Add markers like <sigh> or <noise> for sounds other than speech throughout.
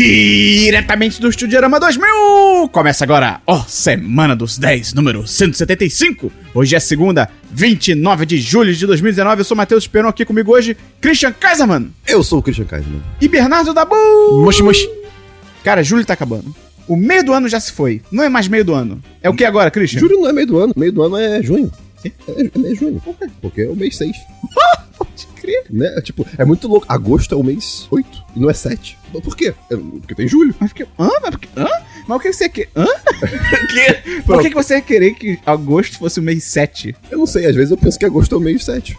Diretamente do Estudiorama 2000! Começa agora, ó, Semana dos 10, número 175. Hoje é segunda, 29 de julho de 2019. Eu sou Matheus Peron, aqui comigo hoje, Christian Kaiserman Eu sou o Christian Kaiserman. e Bernardo Dabu. Moshi, moshi. Cara, julho tá acabando. O meio do ano já se foi. Não é mais meio do ano. É o que agora, Christian? Julho não é meio do ano. Meio do ano é junho. Quê? É, é junho. Por quê? Porque é o mês 6. <laughs> Pode crer. Né? É, Tipo, é muito louco. Agosto é o mês 8 e não é 7. Mas Por quê? É, Porque tem julho. Mas porque. Hã? Mas porque. Hã? Mas o que você quer? Hã? <laughs> que? Por que, que você ia querer que agosto fosse o mês 7? Eu não sei, às vezes eu penso que agosto é o mês 7.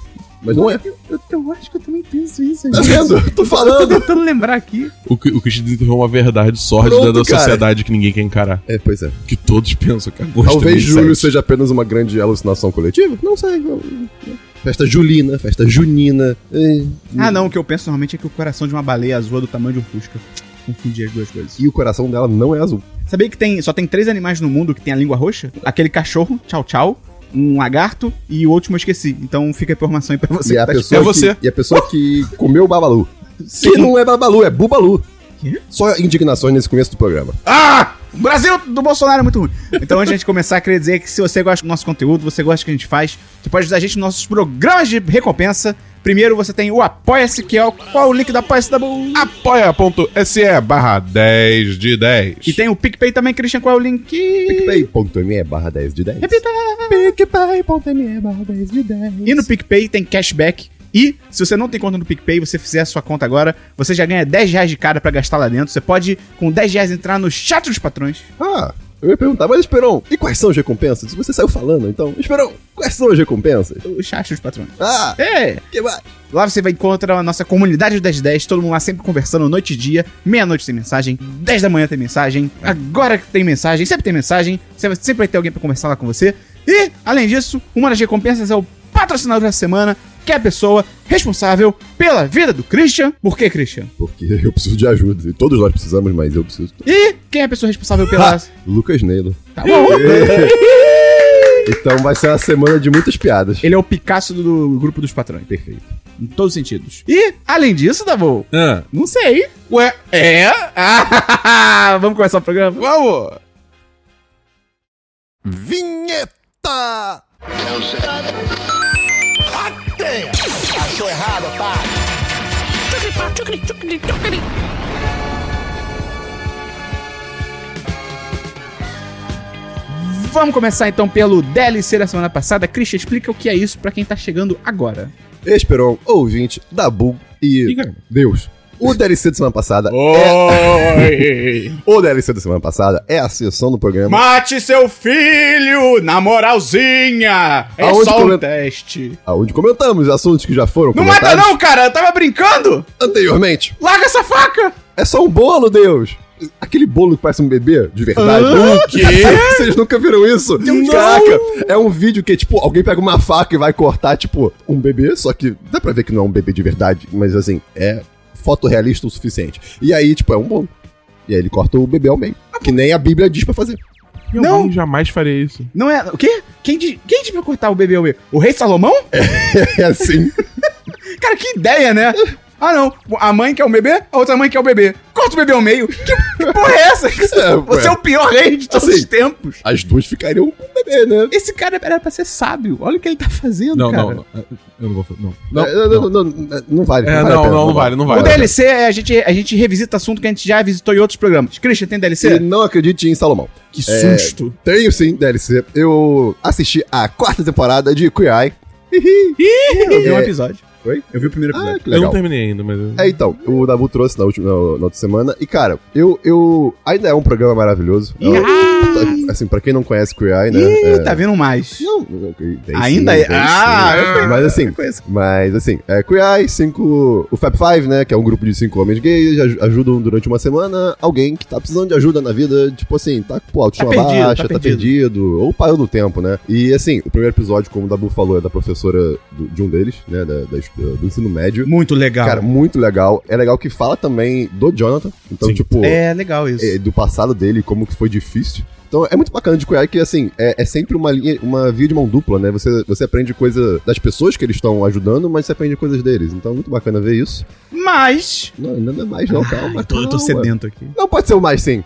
Mas não é. Eu, eu, eu acho que eu também penso isso. Tá vendo? Tô Tô falando. tentando lembrar aqui. O, que- o Christian desenterrou uma verdade sórdida da cara. sociedade que ninguém quer encarar. É, pois é. Que todos pensam que agosto Talvez é julho 27. seja apenas uma grande alucinação coletiva? Não sei. não- Festa julina, festa junina. é, Ah, não. O que eu penso normalmente é que o coração de uma baleia azul é do tamanho de um fusca. Confundi as duas coisas. E o coração dela não é azul. Sabia que tem, só tem três animais no mundo que tem a língua roxa? Aquele cachorro, tchau tchau, um lagarto e o último eu esqueci. Então fica a informação aí pra você. E a, que tá pessoa É você. Que, e a pessoa que comeu o babalu. Sim. Que não é babalu, é bubalu. Quê? Só indignações nesse começo do programa. Ah! O Brasil do Bolsonaro é muito ruim. Então, antes de a gente começar, queria dizer que se você gosta do nosso conteúdo, você gosta do que a gente faz, você pode ajudar a gente nos nossos programas de recompensa. Primeiro, você tem o Apoia-se, que é o, qual é o link do Apoia-se da Bull? Apoia.se barra 10 de 10. E tem o PicPay também, Christian, qual é o link? PicPay.me barra 10 de 10. Repita! PicPay.me barra 10 de 10. E no PicPay tem cashback. E se você não tem conta no PicPay, você fizer a sua conta agora, você já ganha 10 reais de cara pra gastar lá dentro. Você pode, com 10 reais, entrar no chat dos patrões. Ah, eu ia perguntar, mas Esperon, e quais são as recompensas? Você saiu falando, então. Esperon, quais são as recompensas? O chat dos patrões. Ah, É! que mais? Lá você vai encontrar a nossa comunidade do 1010, todo mundo lá sempre conversando noite e dia. Meia-noite tem mensagem, 10 da manhã tem mensagem, agora que tem mensagem, sempre tem mensagem, sempre vai ter alguém pra conversar lá com você. E, além disso, uma das recompensas é o patrocinador da semana, que é a pessoa responsável pela vida do Christian. Por que, Christian? Porque eu preciso de ajuda. E todos nós precisamos, mas eu preciso. E quem é a pessoa responsável pela. Lucas Neilo. Tá bom. Então vai ser uma semana de muitas piadas. Ele é o Picasso do, grupo dos patrões. Perfeito. Em todos os sentidos. E, além disso, Dabu, Ah, não sei. ué, É? Ah, <laughs> vamos começar o programa? vamos! Vinheta! Vamos começar então pelo DLC da semana passada. Christian, explica o que é isso pra quem tá chegando agora. Esperon, ouvinte, Dabu e. Deus. O DLC da semana passada. Oi! <laughs> O DLC da semana passada é a sessão do programa. Mate seu filho, na moralzinha. É Aonde só um come- teste. Onde comentamos assuntos que já foram Não mata não, cara. Eu tava brincando. anteriormente. Larga essa faca. É só um bolo, Deus! Aquele bolo que parece um bebê, de verdade. O quê? <laughs> Vocês nunca viram isso? Não. Caraca! É um vídeo que, tipo, alguém pega uma faca e vai cortar, tipo, um bebê, só que dá pra ver que não é um bebê de verdade, mas assim, é fotorrealista o suficiente. E aí, tipo, é um bolo. E aí ele corta o bebê ao meio. Que nem a Bíblia diz pra fazer. Eu Não. não. jamais faria isso. Não é. O quê? Quem, de- quem devia cortar o bebê ao meio? O rei Salomão? <laughs> É assim. Cara, que ideia, né? Ah, não. A mãe quer o bebê, a outra mãe quer o bebê. Corta o bebê ao meio. Que, que porra é essa? <laughs> Você é o pior rei de todos Assim. os tempos. As duas ficariam com o bebê, né? Esse cara era pra ser sábio. Olha o que ele tá fazendo, Não, cara. não, não. Eu não vou fazer. Não. Não, É, não, não, não, não vale. É, vale a não, pena, não, não vale, não O vale. DLC é a gente, a gente revisita assunto que a gente já visitou em outros programas. Christian, tem E DLC? não acredite em Salomão. Que É, susto. Tenho sim DLC. Eu assisti a quarta temporada de Queer Eye. Eu vi um É. episódio. Oi? Eu vi o primeiro Ah, episódio. que Eu não terminei ainda, mas. eu- É, então, o Dabu trouxe na, última, na, na outra semana. E, cara, eu, eu. Ainda é um programa maravilhoso. É um- assim, pra quem não conhece Queer Eye, né? Ih, é, tá vindo mais. Não, tem sim, Ainda é. tem Ah, sim. eu conheço. Mas assim, conheço. mas assim, é, Queer Eye, cinco. O Fab Five, né? Que é um grupo de cinco homens gays, aj- ajudam durante uma semana alguém que tá precisando de ajuda na vida, tipo assim, tá com autoestima Tá perdido, baixa, tá tá, perdido. ou parou no tempo, né? E assim, o primeiro episódio, como o Dabu falou, é da professora do- de um deles, né? Da, da- do ensino médio. Muito legal. Cara, muito legal. É legal que fala também do Jonathan. Então, Sim. tipo, é legal isso. é, do passado dele, como que foi difícil. Então é muito bacana de Queer que, assim, é, é sempre uma linha, uma via de mão dupla, né? Você, você aprende coisa das pessoas que eles estão ajudando, mas você aprende coisas deles. Então é muito bacana ver isso. Mas. Não, ainda não é mais, não, calma. Ai, tô, eu tô calma. sedento aqui. Não pode ser o mais, sim.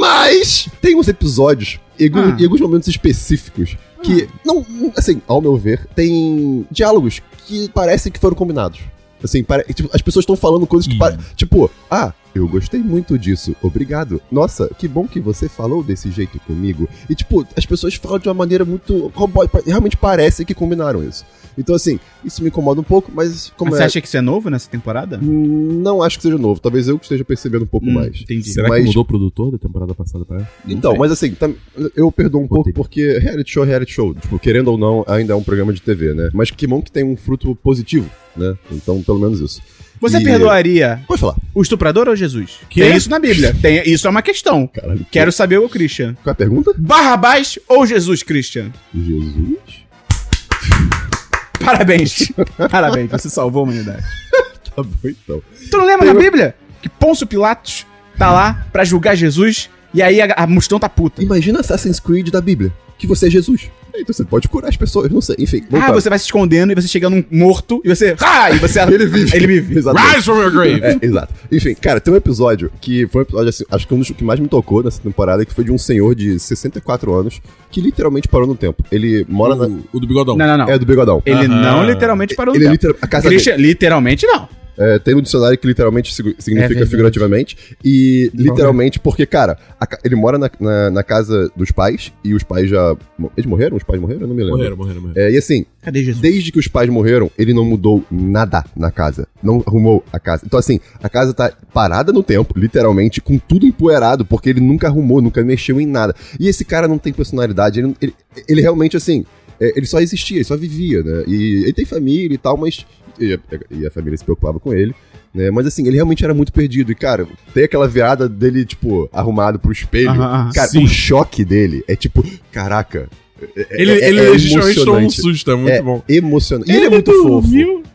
Mas tem uns episódios, em, algum- Ah. em alguns momentos específicos, que, não, assim, ao meu ver, tem diálogos que parecem que foram combinados. Assim, pare- tipo, as pessoas estão falando coisas que parecem. Tipo, ah, eu gostei muito disso, obrigado. Nossa, que bom que você falou desse jeito comigo. E, tipo, as pessoas falam de uma maneira muito. Realmente parece que combinaram isso. Então, assim, isso me incomoda um pouco, mas como Mas é. você acha que isso é novo nessa temporada? Não acho que seja novo. Talvez eu que esteja percebendo um pouco Hum, mais. Entendi. Será Mas- que mudou o produtor da temporada passada pra ela? Então, sei. mas assim, tam- eu perdoo um pouco Botei. porque reality show é reality show. Tipo, querendo ou não, ainda é um programa de TV, né? Mas que bom que tem um fruto positivo, né? Então, pelo menos isso. Você E- perdoaria Pode falar. o estuprador ou Jesus? Que? Tem isso na Bíblia. Tem, isso é uma questão. Caralho. Quero saber o Christian. Qual é a pergunta? Barrabás ou Jesus, Christian? Jesus? Parabéns. <laughs> Parabéns, você salvou a humanidade. <laughs> Tá bom, então. Tu não lembra na Bíblia que Pôncio Pilatos tá lá pra julgar Jesus e aí a, a multidão tá puta? Imagina Assassin's Creed da Bíblia, que você é Jesus. Então você pode curar as pessoas, não sei. Enfim, Ah, você vai se escondendo e você chega num morto e você. Ah! E você. <laughs> Ele vive. Ele vive. Exatamente. Rise from your grave! É, exato. Enfim, cara, tem um episódio que foi um episódio, assim, acho que um dos que mais me tocou nessa temporada, que foi de um senhor de 64 anos que literalmente parou no tempo. Ele mora na. O, o do bigodão. Não, não, não. É do bigodão. Ele Aham. não literalmente parou no Ele é tempo. literal, a casa dele. Literalmente não. É, tem no dicionário que literalmente É significa verdade. figurativamente. E literalmente porque, cara, a ele mora na, na, na casa dos pais e os pais já. Eles morreram? Os pais morreram? Eu não me lembro. Morreram, morreram, morreram. É, e assim, Cadê Jesus? desde que os pais morreram, ele não mudou nada na casa. Não arrumou a casa. Então, assim, a casa tá parada no tempo, literalmente, com tudo empoeirado, porque ele nunca arrumou, nunca mexeu em nada. E esse cara não tem personalidade. Ele, ele, ele realmente, assim, é, ele só existia, ele só vivia, né? E ele tem família e tal, mas. E a, e a família se preocupava com ele. Né? Mas assim, ele realmente era muito perdido. E, cara, tem aquela virada dele, tipo, arrumado pro espelho. Aham. Cara, Sim. o choque dele é tipo, caraca. É- Ele, é- ele é tomou um emocionante. susto, é muito É bom. Emocionante. Ele, é muito fofo.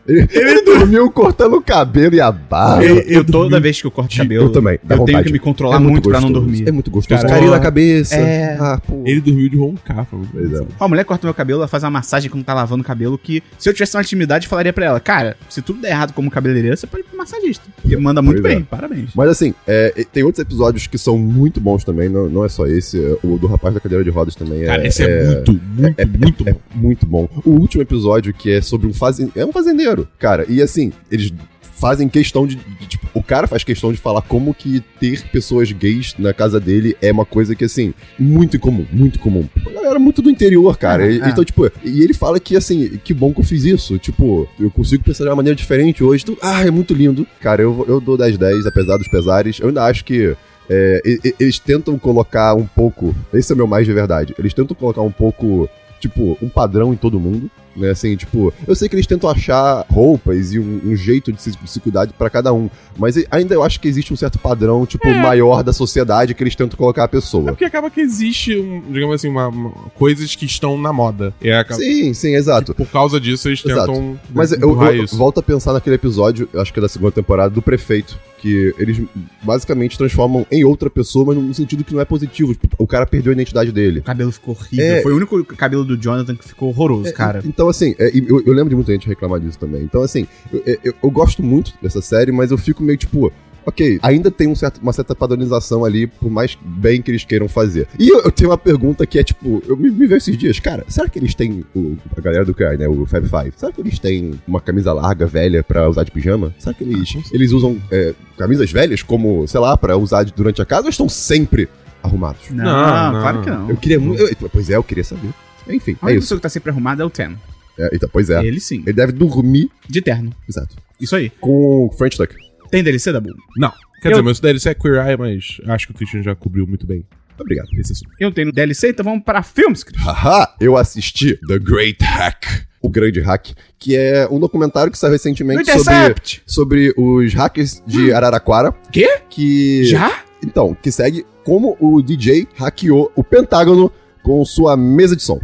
Ele, ele <laughs> dormiu cortando o cabelo e a barba. Eu, eu toda vez que eu corto cabelo, Eu também, eu tenho que me controlar É muito, pra não dormir. É muito gostoso. Carinho na cabeça. é. Ah. Ele dormiu de roncar, foi muito Pois é. Ó, a mulher corta meu cabelo, ela faz uma massagem quando tá lavando o cabelo, que se eu tivesse uma intimidade, eu falaria pra ela, cara, se tudo der errado como cabeleireira, você pode ir pro massagista. E manda muito Pois é. bem, parabéns. Mas assim, é, tem outros episódios que são muito bons também, não, não é só esse. é, O do rapaz da cadeira de rodas também Cara, é, esse é, muito, muito, muito é bom. muito bom. O último episódio que é sobre um fazendeiro. É um fazendeiro, cara. E assim, eles fazem questão de, de, Tipo, o cara faz questão de falar como que ter pessoas gays na casa dele é uma coisa que, assim, muito incomum, muito comum. A galera muito do interior, cara. Ah, E- ah. Então, tipo, e ele fala que, assim, que bom que eu fiz isso. Tipo, eu consigo pensar de uma maneira diferente hoje. Então, ah, é muito lindo. Cara, eu, eu dou 10-10, apesar dos pesares. Eu ainda acho que. É, eles tentam colocar um pouco. Esse é meu mais de verdade. Eles tentam colocar um pouco, tipo, um padrão em todo mundo. Né, assim, tipo, eu sei que eles tentam achar roupas e um, um jeito de se, de se cuidar pra cada um, mas ainda eu acho que existe um certo padrão, tipo, maior da sociedade que eles tentam colocar a É pessoa. porque acaba que existe, um, digamos assim, uma, uma- coisas que estão na moda. E acaba, Sim, sim, exato. por causa disso, eles Exato. tentam Mas eu, eu isso. volto a pensar naquele episódio, acho que é da segunda temporada, do prefeito. Que eles basicamente transformam em outra pessoa, mas no sentido que não é positivo. Tipo, o cara perdeu a identidade dele. O cabelo ficou horrível. É. Foi o único cabelo do Jonathan que ficou horroroso, cara. Então, assim, é, eu, eu lembro de muita gente reclamar disso também. Então, assim, eu, eu- eu gosto muito dessa série, mas eu fico meio tipo. Ok, ainda tem um certo- uma certa padronização ali, por mais bem que eles queiram fazer. E eu, eu tenho uma pergunta que é tipo, eu me, me vejo esses dias, cara, será que eles têm, o, a galera do CAI, né, o Fab Five, será que eles têm uma camisa larga, velha, pra usar de pijama? Será que eles, eles usam é, camisas velhas como, sei lá, pra usar de- durante a casa ou estão sempre arrumados? Não, Não, não. claro que não. Eu queria muito, eu- pois é, eu queria saber. Enfim, A é única isso. pessoa que tá sempre arrumada é o Ten. É, então, pois é. Ele sim. Ele deve dormir, De terno. exato, Isso aí. com o French Tuck. Tem DLC da Bull? Não. Quer Eu- dizer, meu DLC é Queer Eye, mas acho que o Christian já cobriu muito bem Obrigado. esse assunto. Eu tenho DLC, então vamos para filmes, Cris. Haha, eu assisti The Great Hack. O Grande Hack, que é um documentário que saiu recentemente sobre, sobre os hackers de Araraquara. Quê? Que. Já? Então, que segue como o DJ hackeou o Pentágono com sua mesa de som.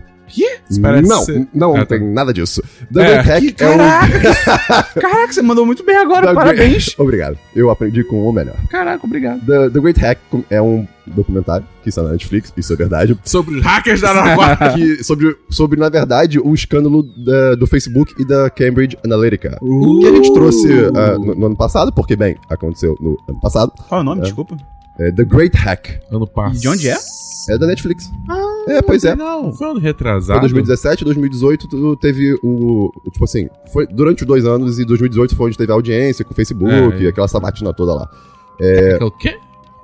Espera não, ser- não Ah, tá. tem nada disso. The É. Great Hack é um... Caraca, você <laughs> mandou muito bem agora, The parabéns. <laughs> Obrigado. Eu aprendi com o melhor. Caraca, obrigado. The, The Great Hack é um documentário que está na Netflix, isso é verdade. Sobre os hackers da Araraquara. <laughs> que, sobre, sobre, na verdade, o escândalo da- do Facebook e da Cambridge Analytica. Uh. Que a gente trouxe ah, no, no ano passado, porque, bem, aconteceu no ano passado. Qual é o nome? Desculpa. É The Great Hack. ano passado. De onde é? É da Netflix. É, pois é. Não foi ano Foi retrasado. 2017, 2018 tu- teve o. Tipo assim, foi durante os dois anos e 2018 foi onde teve a audiência com o Facebook É. e aquela sabatina toda lá. É o quê?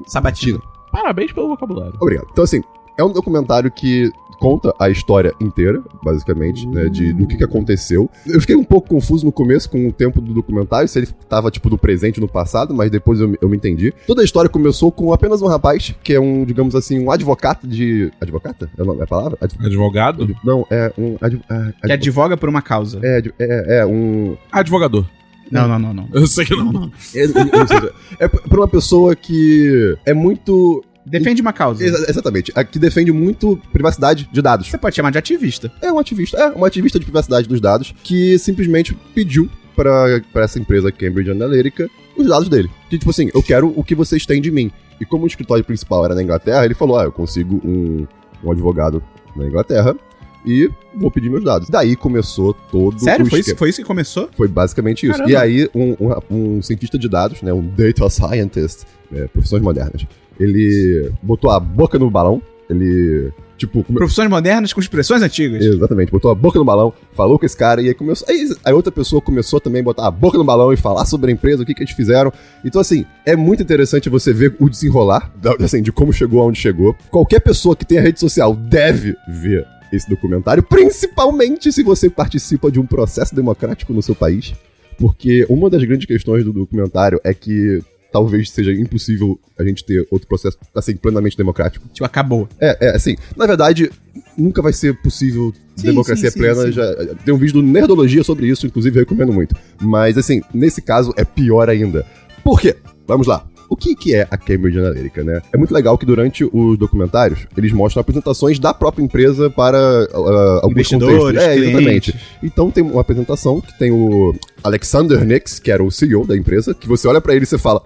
Sabatina. Parabéns pelo vocabulário. Obrigado. Então, assim, é um documentário que conta a história inteira, basicamente, né, de, do que, que aconteceu. Eu fiquei um pouco confuso no começo com o tempo do documentário, se ele tava, tipo, no presente no passado, mas depois eu, me- eu me entendi. Toda a história começou com apenas um rapaz, que é um, digamos assim, um advogado de... Advogata? É é a palavra? Adv- Advogado? Não, é um... Adv... ah, Que adv- advoga por uma causa. É, é, é, um... Advogador. Não, não, não, não. Eu sei que não. É, ou seja, é pra uma pessoa que é muito... Defende uma causa. exa- Exatamente, a- que defende muito privacidade de dados. Você pode chamar de ativista. É um ativista, é um ativista de privacidade dos dados que simplesmente pediu pra, pra essa empresa Cambridge Analytica os dados dele. Que tipo assim, eu quero o que vocês têm de mim. E como o escritório principal era na Inglaterra, ele falou: ah, eu consigo um, um advogado na Inglaterra e vou pedir meus dados. Daí começou todo Sério? o Foi isso, foi isso que começou? Foi basicamente isso. Caramba. E aí, um, um- um cientista de dados, né, um data scientist, né, profissões modernas, ele botou a boca no balão, ele, tipo, come- Profissões modernas com expressões antigas. Exatamente, botou a boca no balão, falou com esse cara e aí começou. Aí, aí outra pessoa começou também a botar a boca no balão e falar sobre a empresa, o que, que eles fizeram. Então, assim, é muito interessante você ver o desenrolar, assim, de como chegou aonde chegou. Qualquer pessoa que tenha rede social deve ver esse documentário, principalmente se você participa de um processo democrático no seu país. Porque uma das grandes questões do documentário é que talvez seja impossível a gente ter outro processo, assim, plenamente democrático. Tipo, acabou. É, é, assim, na verdade, nunca vai ser possível Sim, democracia sim, plena. sim. Já, tem um vídeo do Nerdologia sobre isso, inclusive eu recomendo muito. Mas, assim, nesse caso é pior ainda. Por quê? Vamos lá. O que, que é a Cambridge Analytica, né? É muito legal que durante os documentários eles mostram apresentações da própria empresa para ah, alguns Investidores, contextos. É, exatamente. clientes. Então tem uma apresentação que tem o Alexander Nix, que era o CEO da empresa, que você olha pra ele e você fala,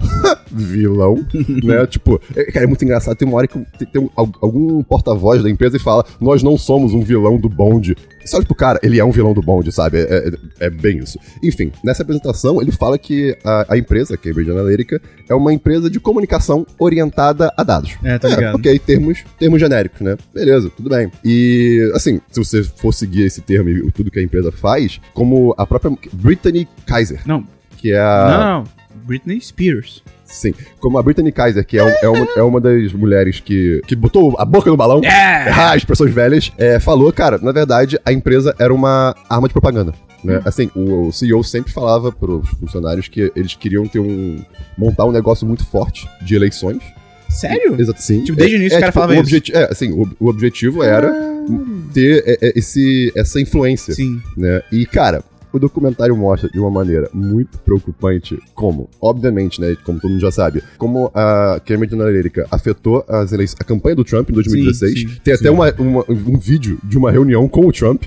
vilão, <laughs> né? Tipo, é, cara, é muito engraçado. Tem uma hora que tem, tem um- al- algum porta-voz da empresa e fala, nós não somos um vilão do bonde. Você olha pro cara, ele é um vilão do bonde, sabe? É, é- é bem isso. Enfim, nessa apresentação ele fala que a, a empresa, Cambridge Analytica, é uma empresa de comunicação orientada a dados. É, tá ligado. ok, termos, termos genéricos, né? Beleza, tudo bem. E, assim, se você for seguir esse termo e tudo que a empresa faz, como a própria Brittany Kaiser, Não, que é a... não, não. Britney Spears. Sim, como a Brittany Kaiser, que é, um- é uma, é uma das mulheres que, que botou a boca no balão, É! ah, <laughs> as pessoas velhas, é, falou, cara, na verdade, a empresa era uma arma de propaganda. Né? Assim, o, o CEO sempre falava pros funcionários que eles queriam ter um. montar um negócio muito forte de eleições. Sério? Exato, sim. Tipo, desde o início o cara falava o isso. É, assim, o, o objetivo era ter é, é, esse, essa influência Sim. né? E, cara, o documentário mostra de uma maneira muito preocupante como, obviamente, né, como todo mundo já sabe, como a Cambridge Analytica afetou as eleições, a campanha do Trump em 2016. Sim, sim, Tem até uma, uma- um vídeo de uma reunião com o Trump.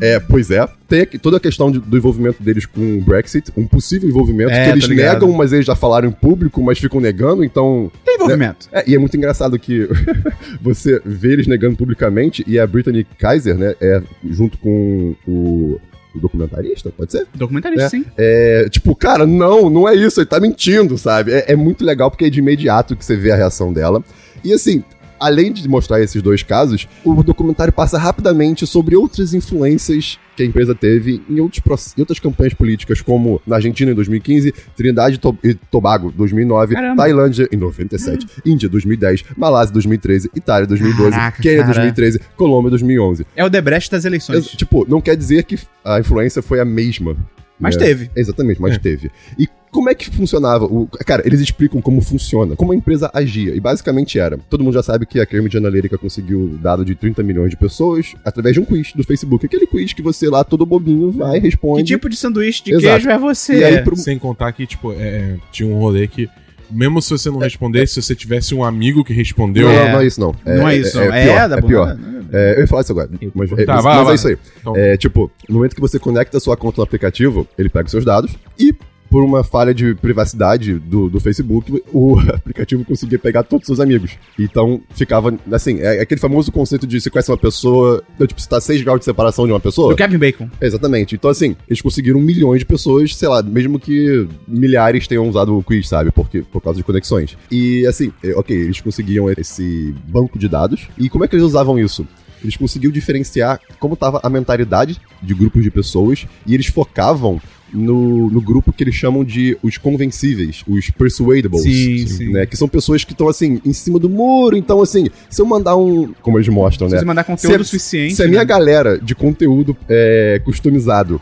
É, pois é. Tem aqui toda a questão de- do envolvimento deles com o Brexit, um possível envolvimento É, que eles ligado. negam, mas eles já falaram em público, mas ficam negando, então Tem envolvimento. é, e é muito engraçado que <laughs> você vê eles negando publicamente e a Brittany Kaiser, né, é junto com o documentarista, pode ser? Documentarista, É. sim. É, tipo, cara, não, não é isso, ele tá mentindo, sabe? É, é muito legal porque é de imediato que você vê a reação dela. E assim, além de mostrar esses dois casos, o documentário passa rapidamente sobre outras influências que a empresa teve em, outros, em outras campanhas políticas, como na Argentina em 2015, Trindade e To- Tobago 2009, Caramba. Tailândia em 97, Índia 2010, Malásia 2013, Itália 2012, Caraca, Quênia cara. 2013, Colômbia 2011. É o Debrecht das eleições. Ex- Tipo, não quer dizer que a influência foi a mesma. Mas né? teve. Exatamente, mas É. teve. E como é que funcionava? O, cara, eles explicam como funciona, como a empresa agia. E basicamente era: todo mundo já sabe que a Cambridge Analytica conseguiu dado de 30 milhões de pessoas através de um quiz do Facebook. Aquele quiz que você lá, todo bobinho, vai, Que responde. tipo de sanduíche de Exato. queijo é você? E aí, pro- Sem contar que, tipo, é, tinha um rolê que, mesmo se você não respondesse, se você tivesse um amigo que respondeu, Não, É. não é isso, não. Não é isso, não. É, pior, da é pior. porra. É, eu ia falar isso agora. Mas, Tá, é, mas- vai mas vai. é isso aí. Então- É, tipo, no momento que você conecta a sua conta no aplicativo, ele pega os seus dados e, por uma falha de privacidade do, do Facebook, o <laughs> aplicativo conseguia pegar todos os seus amigos. Então, ficava, assim, é aquele famoso conceito de você conhece uma pessoa, então, tipo, você tá a 6 graus de separação de uma pessoa. Do Kevin Bacon. Exatamente. Então, assim, eles conseguiram milhões de pessoas, sei lá, mesmo que milhares tenham usado o quiz, sabe? Porque, por causa de conexões. E, assim, é, ok, eles conseguiam esse banco de dados. E como é que eles usavam isso? Eles conseguiam diferenciar como estava a mentalidade de grupos de pessoas e eles focavam no, no grupo que eles chamam de os convencíveis, os persuadables. Sim, sim. Né? Que são pessoas que estão, assim, em cima do muro. Então, assim, se eu mandar um. Como eles mostram, Se né? você mandar conteúdo Se- suficiente. Se a minha né? galera de conteúdo é, customizado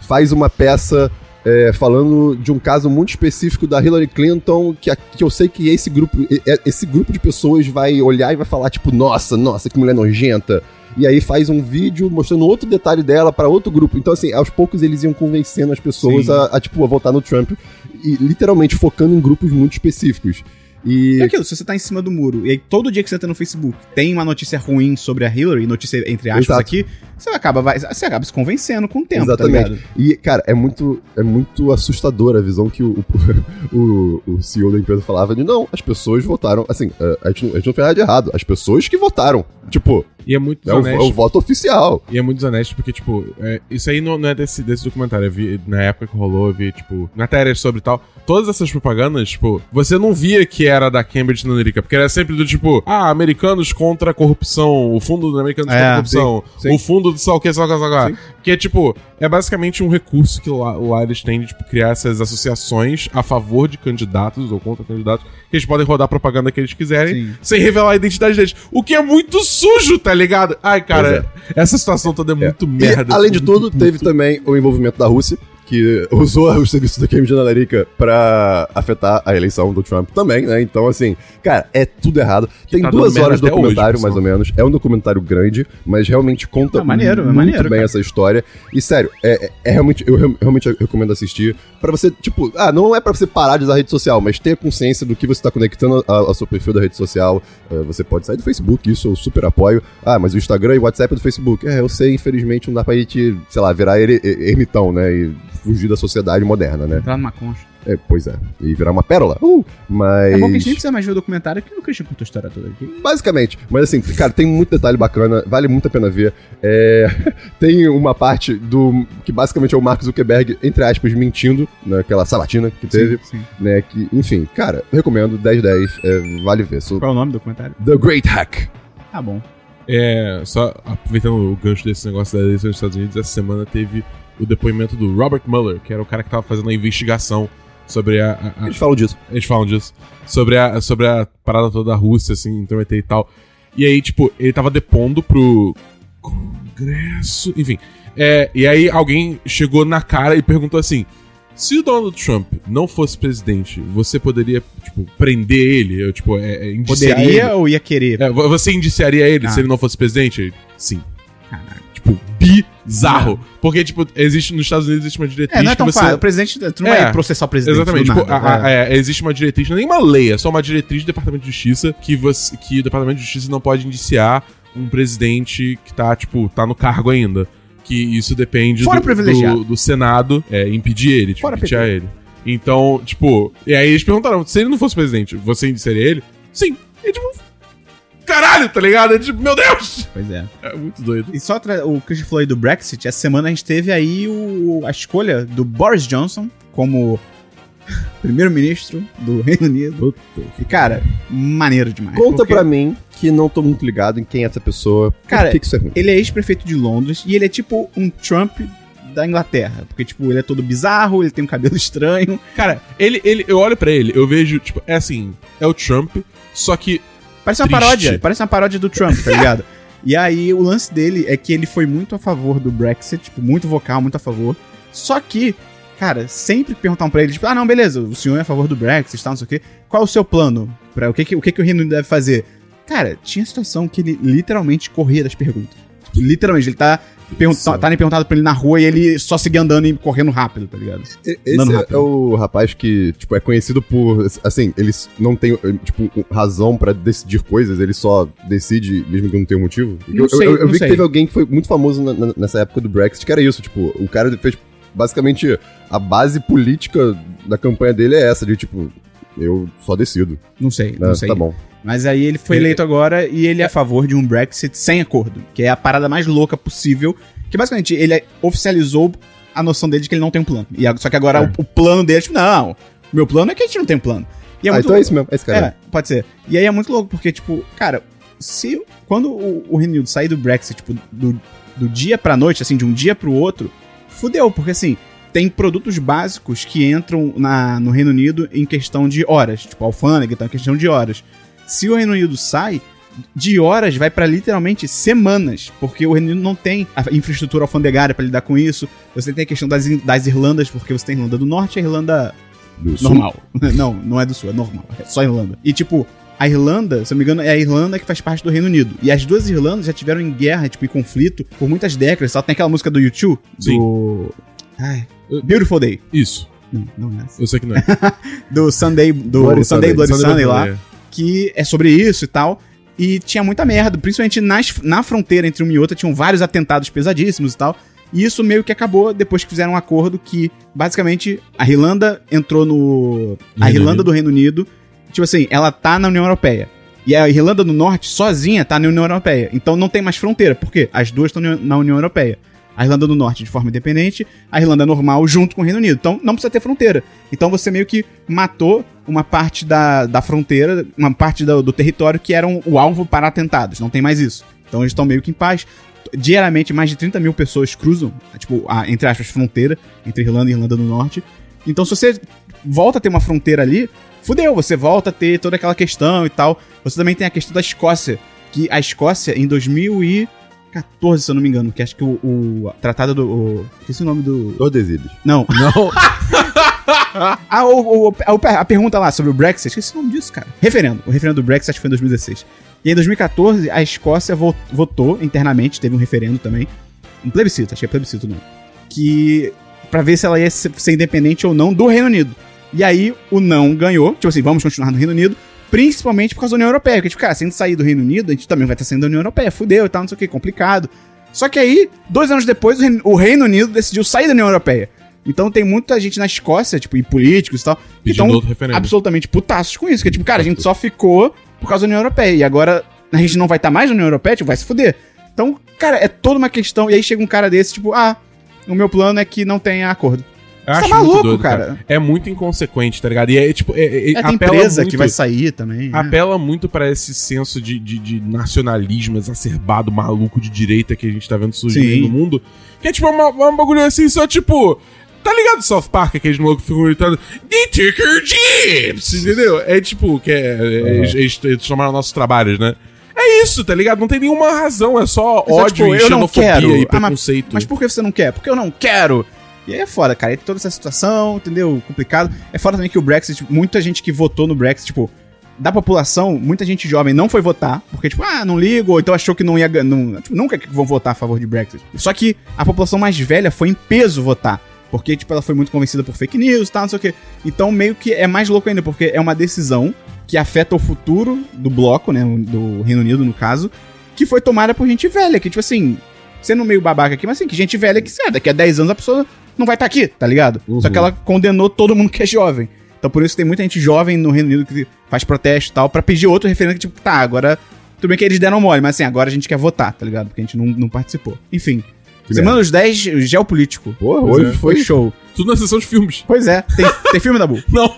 faz uma peça é, falando de um caso muito específico da Hillary Clinton, que, que eu sei que esse grupo, e- esse grupo de pessoas vai olhar e vai falar, tipo, nossa, nossa, que mulher nojenta. E aí faz um vídeo mostrando outro detalhe dela pra outro grupo. Então, assim, aos poucos eles iam convencendo as pessoas a, a, tipo, a votar no Trump. E literalmente focando em grupos muito específicos. E. É aquilo, se você tá em cima do muro e aí todo dia que você entra no Facebook tem uma notícia ruim sobre a Hillary, notícia entre aspas Exato. aqui, você acaba, vai, você acaba se convencendo com o tempo, tá Exatamente. ligado? E, cara, é muito, é muito assustadora a visão que o, o, <laughs> o CEO da empresa falava de não, as pessoas votaram. Assim, eh, a gente, não- a gente não fez nada de errado. As pessoas que votaram. Tipo, E é muito é o, é desonesto. o voto oficial. E é muito desonesto porque, tipo, é, isso aí não, não é desse, desse documentário. Eu vi, na época que rolou, eu vi, tipo, matérias sobre tal. Todas essas propagandas, tipo, você não via que era da Cambridge Analytica, porque era sempre do tipo, ah, americanos contra a corrupção, o fundo do americanos É, contra a corrupção, sim, sim. o fundo do sal que, sal que, sal que. Que é, tipo, é basicamente um recurso que lá, lá eles têm de, tipo, criar essas associações a favor de candidatos ou contra candidatos, que eles podem rodar a propaganda que eles quiserem, Sim. sem revelar a identidade deles. O que é muito sujo, tá ligado? Ai, cara, essa situação toda é muito merda. e, além de muito tudo, puto. teve também o envolvimento da Rússia. Que usou os serviços da Cambridge Analytica pra afetar a eleição do Trump também, né? Então, assim, cara, é tudo errado. Tem tá duas horas de até hoje, documentário, mais ou menos. É um documentário grande, mas realmente conta É maneiro, é muito maneiro, bem cara. essa história. E sério, é, é- é realmente, eu re- realmente recomendo assistir pra você, tipo, ah, não é pra você parar de usar a rede social, mas ter consciência do que você tá conectando ao seu perfil da rede social. Eh, você pode sair do Facebook, isso eu super apoio. Ah, mas o Instagram e o WhatsApp é do Facebook. É, eu sei, infelizmente não dá pra gente, sei lá, virar ermitão, né? E fugir da sociedade moderna, né? Entrar numa concha. É, pois é. E virar uma pérola. Uh, mas. É bom que a gente nem precisa mais ver o documentário, que o Christian contou a história toda aqui. Basicamente. Mas assim, cara, tem muito detalhe bacana, vale muito a pena ver. É, <laughs> tem uma parte do. que basicamente é o Mark Zuckerberg, entre aspas, mentindo naquela sabatina que teve, Sim, sim. né? Que, enfim, cara, recomendo 10-10, é, vale ver. So, Qual é o nome do documentário? The Great Hack. Ah, bom. É, só aproveitando o gancho desse negócio da eleição dos Estados Unidos, essa semana teve o depoimento do Robert Mueller, que era o cara que tava fazendo a investigação sobre a. a- a- Eles falam disso. eles falam disso. Sobre a, sobre a parada toda da Rússia, assim, intrometer e tal. E aí, tipo, ele tava depondo pro Congresso. Enfim. É, e aí alguém chegou na cara e perguntou assim: se o Donald Trump não fosse presidente, você poderia, tipo, prender ele? Eu, tipo, é, é, indiciar Poderia ele? ou ia querer? É, vo- você indiciaria ele Ah. se ele não fosse presidente? Sim. Caralho. Tipo, bizarro. Porque, tipo, existe nos Estados Unidos existe uma diretriz É, não é tão você. fácil. O presidente, tu não É. vai processar o presidente. Exatamente. do Tipo, a- a- É. é, existe uma diretriz, não é nem uma lei, é só uma diretriz do Departamento de Justiça que, você, que o Departamento de Justiça não pode indiciar um presidente que tá, tipo, tá no cargo ainda. Que isso depende do, do, do Senado é, impedir ele, tipo, Fora impeachar ele. Então, tipo, e aí eles perguntaram, se ele não fosse presidente, você indiciaria ele? Sim. E tipo, caralho, tá ligado? É tipo, meu Deus! Pois é. É muito doido. E só tra- o Christian falou aí do Brexit, essa semana a gente teve aí o- a escolha do Boris Johnson como <laughs> primeiro-ministro do Reino Unido. E, cara, maneiro demais. Conta porque pra mim, que não tô muito ligado em quem é essa pessoa. Cara, que, que isso é ruim? Ele é ex-prefeito de Londres e ele é tipo um Trump da Inglaterra. Porque, tipo, ele é todo bizarro, ele tem um cabelo <laughs> estranho. Cara, ele, ele, eu olho pra ele, eu vejo, tipo, é assim, é o Trump, só que Parece uma Triste. paródia. Parece uma paródia do Trump, tá ligado? <laughs> E aí o lance dele é que ele foi muito a favor do Brexit, tipo, muito vocal, muito a favor. Só que, cara, sempre que perguntavam pra ele, tipo, ah, não, beleza, o senhor é a favor do Brexit, tal, não sei o quê. Qual é o seu plano? Pra, o que, que- o que, que o Reino Unido deve fazer? Cara, tinha situação que ele literalmente corria das perguntas. Tipo, literalmente, ele tá Estarem perguntado pra ele na rua e ele só seguir andando e correndo rápido, tá ligado? Esse Andando é, rápido. é o rapaz que, tipo, é conhecido por, assim, eles não têm, tipo, razão pra decidir coisas, ele só decide mesmo que não tenha um motivo. Não eu, sei, eu, eu não vi sei. que teve alguém que foi muito famoso na- na- nessa época do Brexit, que era isso, tipo, o cara fez, basicamente, a base política da campanha dele é essa, de, tipo, eu só decido. Não sei, não sei. Tá bom. Mas aí ele foi eleito agora e ele é a favor de um Brexit sem acordo, que é a parada mais louca possível. Que basicamente ele oficializou a noção dele de que ele não tem um plano. E, só que agora É. o, o plano dele, tipo, não, meu plano é que a gente não tem um plano. E é ah, muito então é isso mesmo, é esse cara. É, pode ser. E aí é muito louco, porque, tipo, cara, se. Quando o, o Reino Unido sair do Brexit, tipo, do, do dia pra noite, assim, de um dia pro outro, fudeu, porque assim. Tem produtos básicos que entram na, no Reino Unido em questão de horas. Tipo, alfândega, então, em questão de horas. Se o Reino Unido sai, de horas vai pra literalmente semanas, porque o Reino Unido não tem a infraestrutura alfandegária pra lidar com isso. Você tem a questão das, das Irlandas, porque você tem a Irlanda do Norte e a Irlanda Do Sul. normal. <laughs> não, não é do Sul, é normal. É só Irlanda. E tipo, a Irlanda, se eu não me engano, é a Irlanda que faz parte do Reino Unido. E as duas Irlandas já tiveram em guerra, tipo, em conflito por muitas décadas. Só tem aquela música do YouTube, Sim. do. Ai. Beautiful Day. Isso. Não, não é essa. Eu sei que não é. <laughs> Do Sunday, do Bloody Sunday Sunday. Bloody Sunday, Sunday lá. Bloody que é sobre isso e tal. E tinha muita merda, principalmente nas, na fronteira entre uma e outra, tinham vários atentados pesadíssimos e tal. E isso meio que acabou depois que fizeram um acordo que, basicamente, a Irlanda entrou no. A Reino Irlanda Unido. do Reino Unido, tipo assim, ela tá na União Europeia. E a Irlanda do Norte, sozinha, tá na União Europeia. Então não tem mais fronteira. Por quê? As duas estão na União Europeia. A Irlanda do Norte de forma independente, a Irlanda normal junto com o Reino Unido. Então não precisa ter fronteira. Então você meio que matou uma parte da, da fronteira, uma parte do, do território que era um- o alvo para atentados. Não tem mais isso. Então eles estão meio que em paz. Diariamente, mais de 30 mil pessoas cruzam, tipo, a, entre aspas, fronteira entre Irlanda e Irlanda do Norte. Então, se você volta a ter uma fronteira ali, fudeu, você volta a ter toda aquela questão e tal. Você também tem a questão da Escócia, que a Escócia, em 2014, se eu não me engano, que acho que o, o tratado do. O, esqueci o nome do. Todas eles. Não. Não. <laughs> Ah, o, a, a pergunta lá sobre o Brexit, esqueci o nome disso, cara. Referendo. O referendo do Brexit acho que foi em 2016. E em 2014, a Escócia vo- votou internamente, teve um referendo também. Um plebiscito, é plebiscito não. Que. pra ver se ela ia ser, independente ou não do Reino Unido. E aí o não ganhou. Tipo assim, vamos continuar no Reino Unido. Principalmente por causa da União Europeia. Porque, tipo, cara, se a gente sair do Reino Unido, a gente também vai estar saindo da União Europeia. Fudeu e tal, não sei o que, complicado. Só que aí, dois anos depois, o Reino Unido decidiu sair da União Europeia. Então tem muita gente na Escócia, tipo, e políticos e tal, que Pedindo estão absolutamente putaços com isso. Que, tipo, cara, a gente só ficou por causa da União Europeia. E agora a gente não vai estar mais na União Europeia, tipo, vai se fuder. Então, cara, é toda uma questão. E aí chega um cara desse, tipo, ah, o meu plano é que não tenha acordo. Eu Você tá acho muito maluco, doido, cara. É muito inconsequente, tá ligado? E é tipo. É, é, É, empresa muito- que vai sair também. né? Apela muito pra esse senso de, de, de nacionalismo exacerbado, maluco de direita que a gente tá vendo surgir Sim. no mundo. Que é tipo uma, um bagulho assim, só tipo. Tá ligado South Park, aqueles malucos que ficam gritando The Ticker Jeeps, entendeu? É tipo, que é, é, eles, eles, eles chamaram nossos trabalhos, né? É isso, tá ligado? Não tem nenhuma razão, é só Mas é ódio tipo, e eu não xenofobia quero. e Ah, mas- preconceito. Mas por que você não quer? Porque eu não quero. E aí é foda, cara. E toda essa situação, entendeu? Complicado. É foda também que o Brexit, tipo, muita gente que votou no Brexit, tipo, da população, muita gente jovem não foi votar, porque, tipo, ah, não ligo, ou então achou que não ia. Não, tipo, nunca vão votar a favor de Brexit. Só que a população mais velha foi em peso votar. Porque, tipo, ela foi muito convencida por fake news e tal, não sei o quê. Então, meio que é mais louco ainda, porque é uma decisão que afeta o futuro do bloco, né? Do Reino Unido, no caso, que foi tomada por gente velha, que, tipo assim, sendo meio babaca aqui, mas assim, que gente velha que, sei lá, daqui a 10 anos a pessoa não vai estar aqui, tá ligado? Uhum. Só que ela condenou todo mundo que é jovem. Então por isso tem muita gente jovem no Reino Unido que faz protesto e tal, pra pedir outro referendo que, tipo, tá, agora. Tudo bem que eles deram mole, mas assim, agora a gente quer votar, tá ligado? Porque a gente não, não participou. Enfim. Que Semana dos 10, geopolítico. Porra, Hoje hoje foi foi. show. Tudo na sessão de filmes. Pois é, tem, <laughs> tem filme da Bu. Não.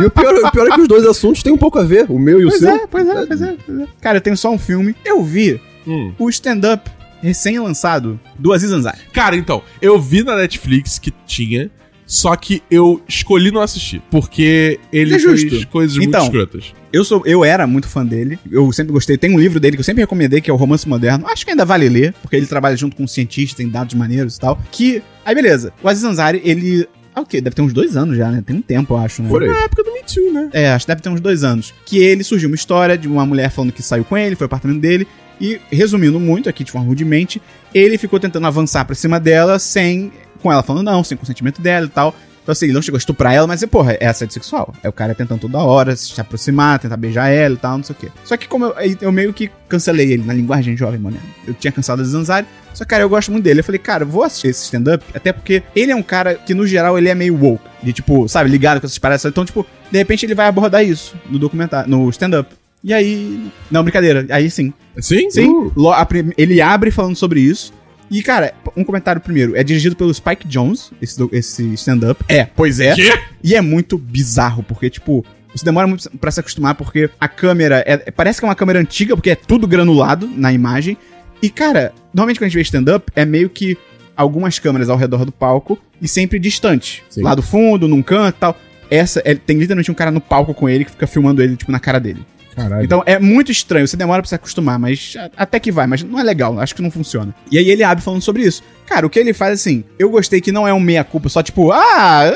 E o pior, o pior é que os dois assuntos têm um pouco a ver, o meu e o Pois seu. é, pois é, pois é, pois é. Cara, eu tenho só um filme. Eu vi Hum. o stand-up recém-lançado do Aziz Ansari. Cara, então, eu vi na Netflix que tinha, só que eu escolhi não assistir, porque ele É justo. fez coisas Então, muito escrotas. Eu, sou, eu era muito fã dele, eu sempre gostei. Tem um livro dele que eu sempre recomendei, que é o Romance Moderno. Acho que ainda vale ler, porque ele trabalha junto com um cientista, tem dados maneiros e tal. Que. Aí, beleza. O Aziz Ansari, ele. Ah, o quê? Deve ter uns dois anos já, né? Tem um tempo, eu acho, né? Por aí. Na época do Me Too, né? É, acho que deve ter uns dois anos. Que ele surgiu uma história de uma mulher falando que saiu com ele, foi ao apartamento dele. E, resumindo muito aqui de forma rudimente, ele ficou tentando avançar pra cima dela sem. Com ela falando não, sem consentimento dela e tal. Então, assim, ele não chegou a estuprar ela, mas, porra, é assédio sexual. É o cara tentando toda hora se aproximar, tentar beijar ela e tal, não sei o quê. Só que, como eu, eu meio que cancelei ele na linguagem jovem, mano. Eu tinha cancelado o Zanzari, só que, cara, eu gosto muito dele. Eu falei, cara, eu vou assistir esse stand-up, até porque ele é um cara que, no geral, ele é meio woke. De, tipo, sabe, ligado com essas paradas. Então, tipo, de repente ele vai abordar isso no documentário, no stand-up. E aí. Não, brincadeira. Aí sim. Sim? Sim. Uh. A ele abre falando sobre isso. E, cara, um comentário primeiro. É dirigido pelo Spike Jones, esse, do- esse stand-up. É, pois é. Quê? E é muito bizarro, porque, tipo, você demora muito pra se acostumar, porque a câmera. é- parece que é uma câmera antiga, porque é tudo granulado na imagem. E, cara, normalmente quando a gente vê stand-up, é meio que algumas câmeras ao redor do palco e sempre distante. Sim. Lá do fundo, num canto e tal. Essa, é- tem literalmente um cara no palco com ele que fica filmando ele, tipo, na cara dele. Caralho. Então é muito estranho, você demora pra se acostumar, mas até que vai, mas não é legal, acho que não funciona. E aí ele abre falando sobre isso. Cara, o que ele faz assim, eu gostei que não é um meia-culpa, só tipo, ah,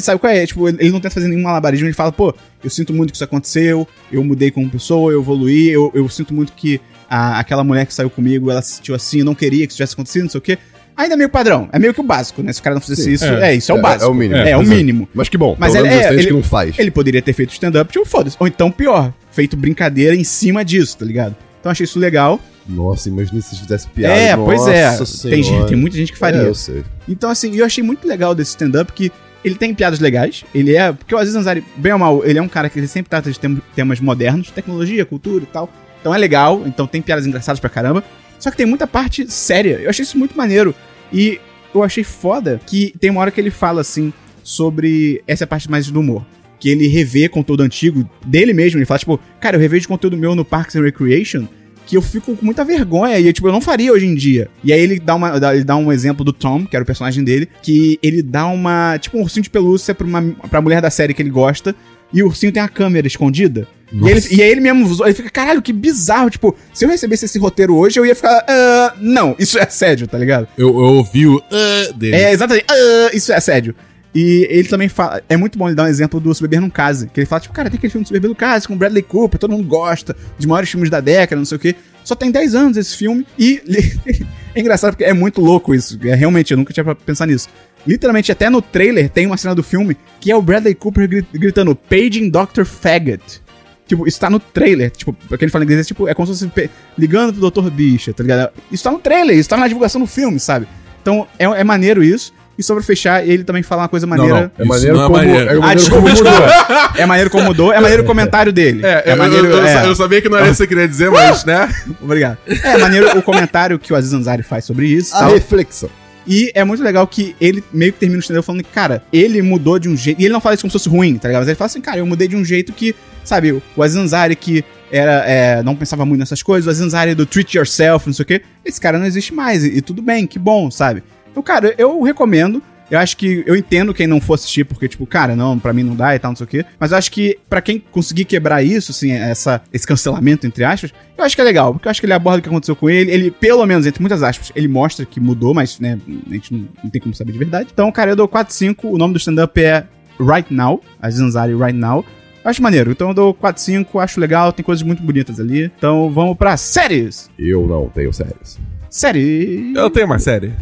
sabe qual é? Tipo, ele não tenta fazer nenhum malabarismo, ele fala, pô, eu sinto muito que isso aconteceu, eu mudei como pessoa, eu evoluí, eu, eu sinto muito que a- aquela mulher que saiu comigo, ela se sentiu assim, eu não queria que isso tivesse acontecido, não sei o quê. Ainda é meio padrão, é meio que o básico, né? Se o cara não fizesse Sim, isso, é. é, isso é, o É, básico. é o mínimo. É, o Exato. mínimo. Mas que bom, Mas ele- é, ele- que não faz. Ele poderia ter feito stand-up, tipo, foda-se. Ou então, pior, feito brincadeira em cima disso, tá ligado? Então achei isso legal. Nossa, imagina se fizesse piada. é, pois é. Nossa Tem, gente, tem muita gente que faria. É, eu sei. Então, assim, eu achei muito legal desse stand-up que ele tem piadas legais. Ele é. Porque o Aziz Ansari, bem ou mal, ele é um cara que ele sempre trata de tem- temas modernos, tecnologia, cultura e tal. Então é legal, então tem piadas engraçadas pra caramba. Só que tem muita parte séria. Eu achei isso muito maneiro. E eu achei foda que tem uma hora que ele fala assim sobre essa parte mais do humor. Que ele revê conteúdo antigo dele mesmo. Ele fala, tipo, cara, eu revejo conteúdo meu no Parks and Recreation que eu fico com muita vergonha e, tipo, eu não faria hoje em dia. E aí ele dá, uma, ele dá um exemplo do Tom, que era o personagem dele, que ele dá uma, tipo, um ursinho de pelúcia pra, uma, pra mulher da série que ele gosta, e o ursinho tem a câmera escondida. E, ele, e aí ele mesmo, usou- ele fica, caralho, que bizarro, tipo, se eu recebesse esse roteiro hoje, eu ia ficar, ah, não, isso é assédio, tá ligado? Eu, eu ouvi o "Ah" dele. É, exatamente. Ah, isso é assédio. E ele também fala. É muito bom ele dar um exemplo do Se Beber Não Case. Que ele fala, tipo, cara, tem aquele filme Se Beber Não Case com Bradley Cooper, todo mundo gosta, dos maiores filmes da década, não sei o quê. Só tem 10 anos esse filme. E <laughs> é engraçado porque é muito louco isso. É, realmente, eu nunca tinha pra pensar nisso. Literalmente, até no trailer tem uma cena do filme que é o Bradley Cooper gri- gritando Paging Dr. Faggot. Tipo, isso tá no trailer. Tipo, pra quem fala inglês, é, tipo, é como se fosse ligando pro Dr. Bicha, tá ligado? Isso tá no trailer, isso tá na divulgação do filme, sabe? Então, é, é maneiro isso. E sobre fechar, ele também fala uma coisa maneira. É maneiro não é como. maneiro. É Ah, maneiro desculpa, como mudou. É maneiro como mudou, é maneiro o comentário dele. É, eu, maneiro. eu, eu, é. eu sabia que não era isso que você queria dizer, mas, né? <laughs> Obrigado. É maneiro o comentário que o Aziz Ansari faz sobre isso. A tal. reflexão. E é muito legal que ele meio que termina o stand falando que, cara, ele mudou de um jeito. E ele não fala isso como se fosse ruim, tá ligado? Mas ele fala assim, cara, eu mudei de um jeito que, sabe, o Aziz Ansari que era, é, não pensava muito nessas coisas, o Aziz Ansari do treat yourself, não sei o quê, esse cara não existe mais. E, e tudo bem, que bom, sabe? Então, cara, eu recomendo. Eu acho que eu entendo quem não for assistir, porque, tipo, cara, não, pra mim não dá e tal, não sei o quê. Mas eu acho que, pra quem conseguir quebrar isso, assim, essa, esse cancelamento, entre aspas, eu acho que é legal, porque eu acho que ele aborda o que aconteceu com ele. Ele, pelo menos, entre muitas aspas, ele mostra que mudou, mas, né, a gente não, não tem como saber de verdade. Então, cara, eu dou 4, 5. O nome do stand-up é Right Now, a Zanzari Right Now. Eu acho maneiro, então eu dou 4, 5, acho legal, tem coisas muito bonitas ali. Então vamos pra séries! Eu não tenho séries. Série. Eu tenho uma série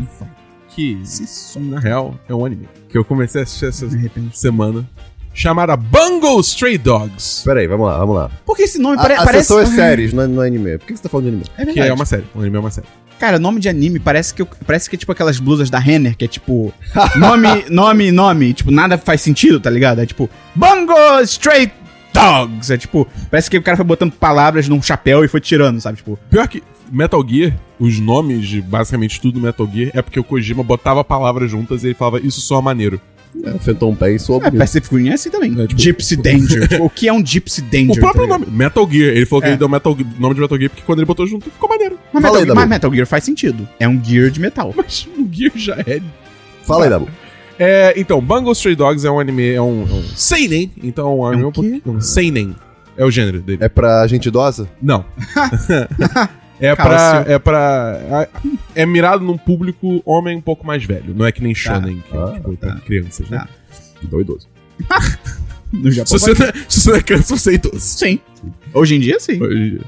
que, na real, é um anime. Que eu comecei a assistir essa De repente. semana. Chamada Bungle Stray Dogs. Pera aí, vamos lá, vamos lá. Por que esse nome A, pare- a parece. sessão é séries, não é, não é anime. Por que você tá falando de anime? É Que verdade. é uma série. Um anime é uma série. Cara, nome de anime parece que, parece que é tipo aquelas blusas da Renner, que é tipo. <laughs> Nome, nome, nome. Tipo, nada faz sentido, tá ligado? É tipo. Bungo Straight Dogs. É tipo. Parece que o cara foi botando palavras num chapéu e foi tirando, sabe? Tipo. Pior que Metal Gear, os nomes de basicamente tudo do Metal Gear é porque o Kojima botava palavras juntas e ele falava isso soa maneiro. É, Phantom Pain soa É, bonito. Pacific Rim é assim também. É, tipo- Gypsy Danger. Tipo, <laughs> o que é um Gypsy Danger? O próprio tá nome, Metal Gear, ele falou que É. ele deu Metal, nome de Metal Gear porque quando ele botou junto ficou maneiro. Mas Fala Metal, aí, mas. Metal Gear faz sentido. É um gear de metal. Mas o Gear já é Fala aí, Dabu. É, então, Bungle Stray Dogs é um anime, é um, é um seinen, então é um anime um um pouquinho- um seinen. É o gênero dele. É pra gente idosa? Não. <laughs> <laughs> é pra, é pra é mirado num público homem um pouco mais velho, não é que nem shonen, que Ah, tipo, tem crianças, né? Tá. Então idoso. <laughs> No Se Japão. você, não é- se você não é criança, você é idoso. Sim. Hoje em dia, sim. Hoje em dia.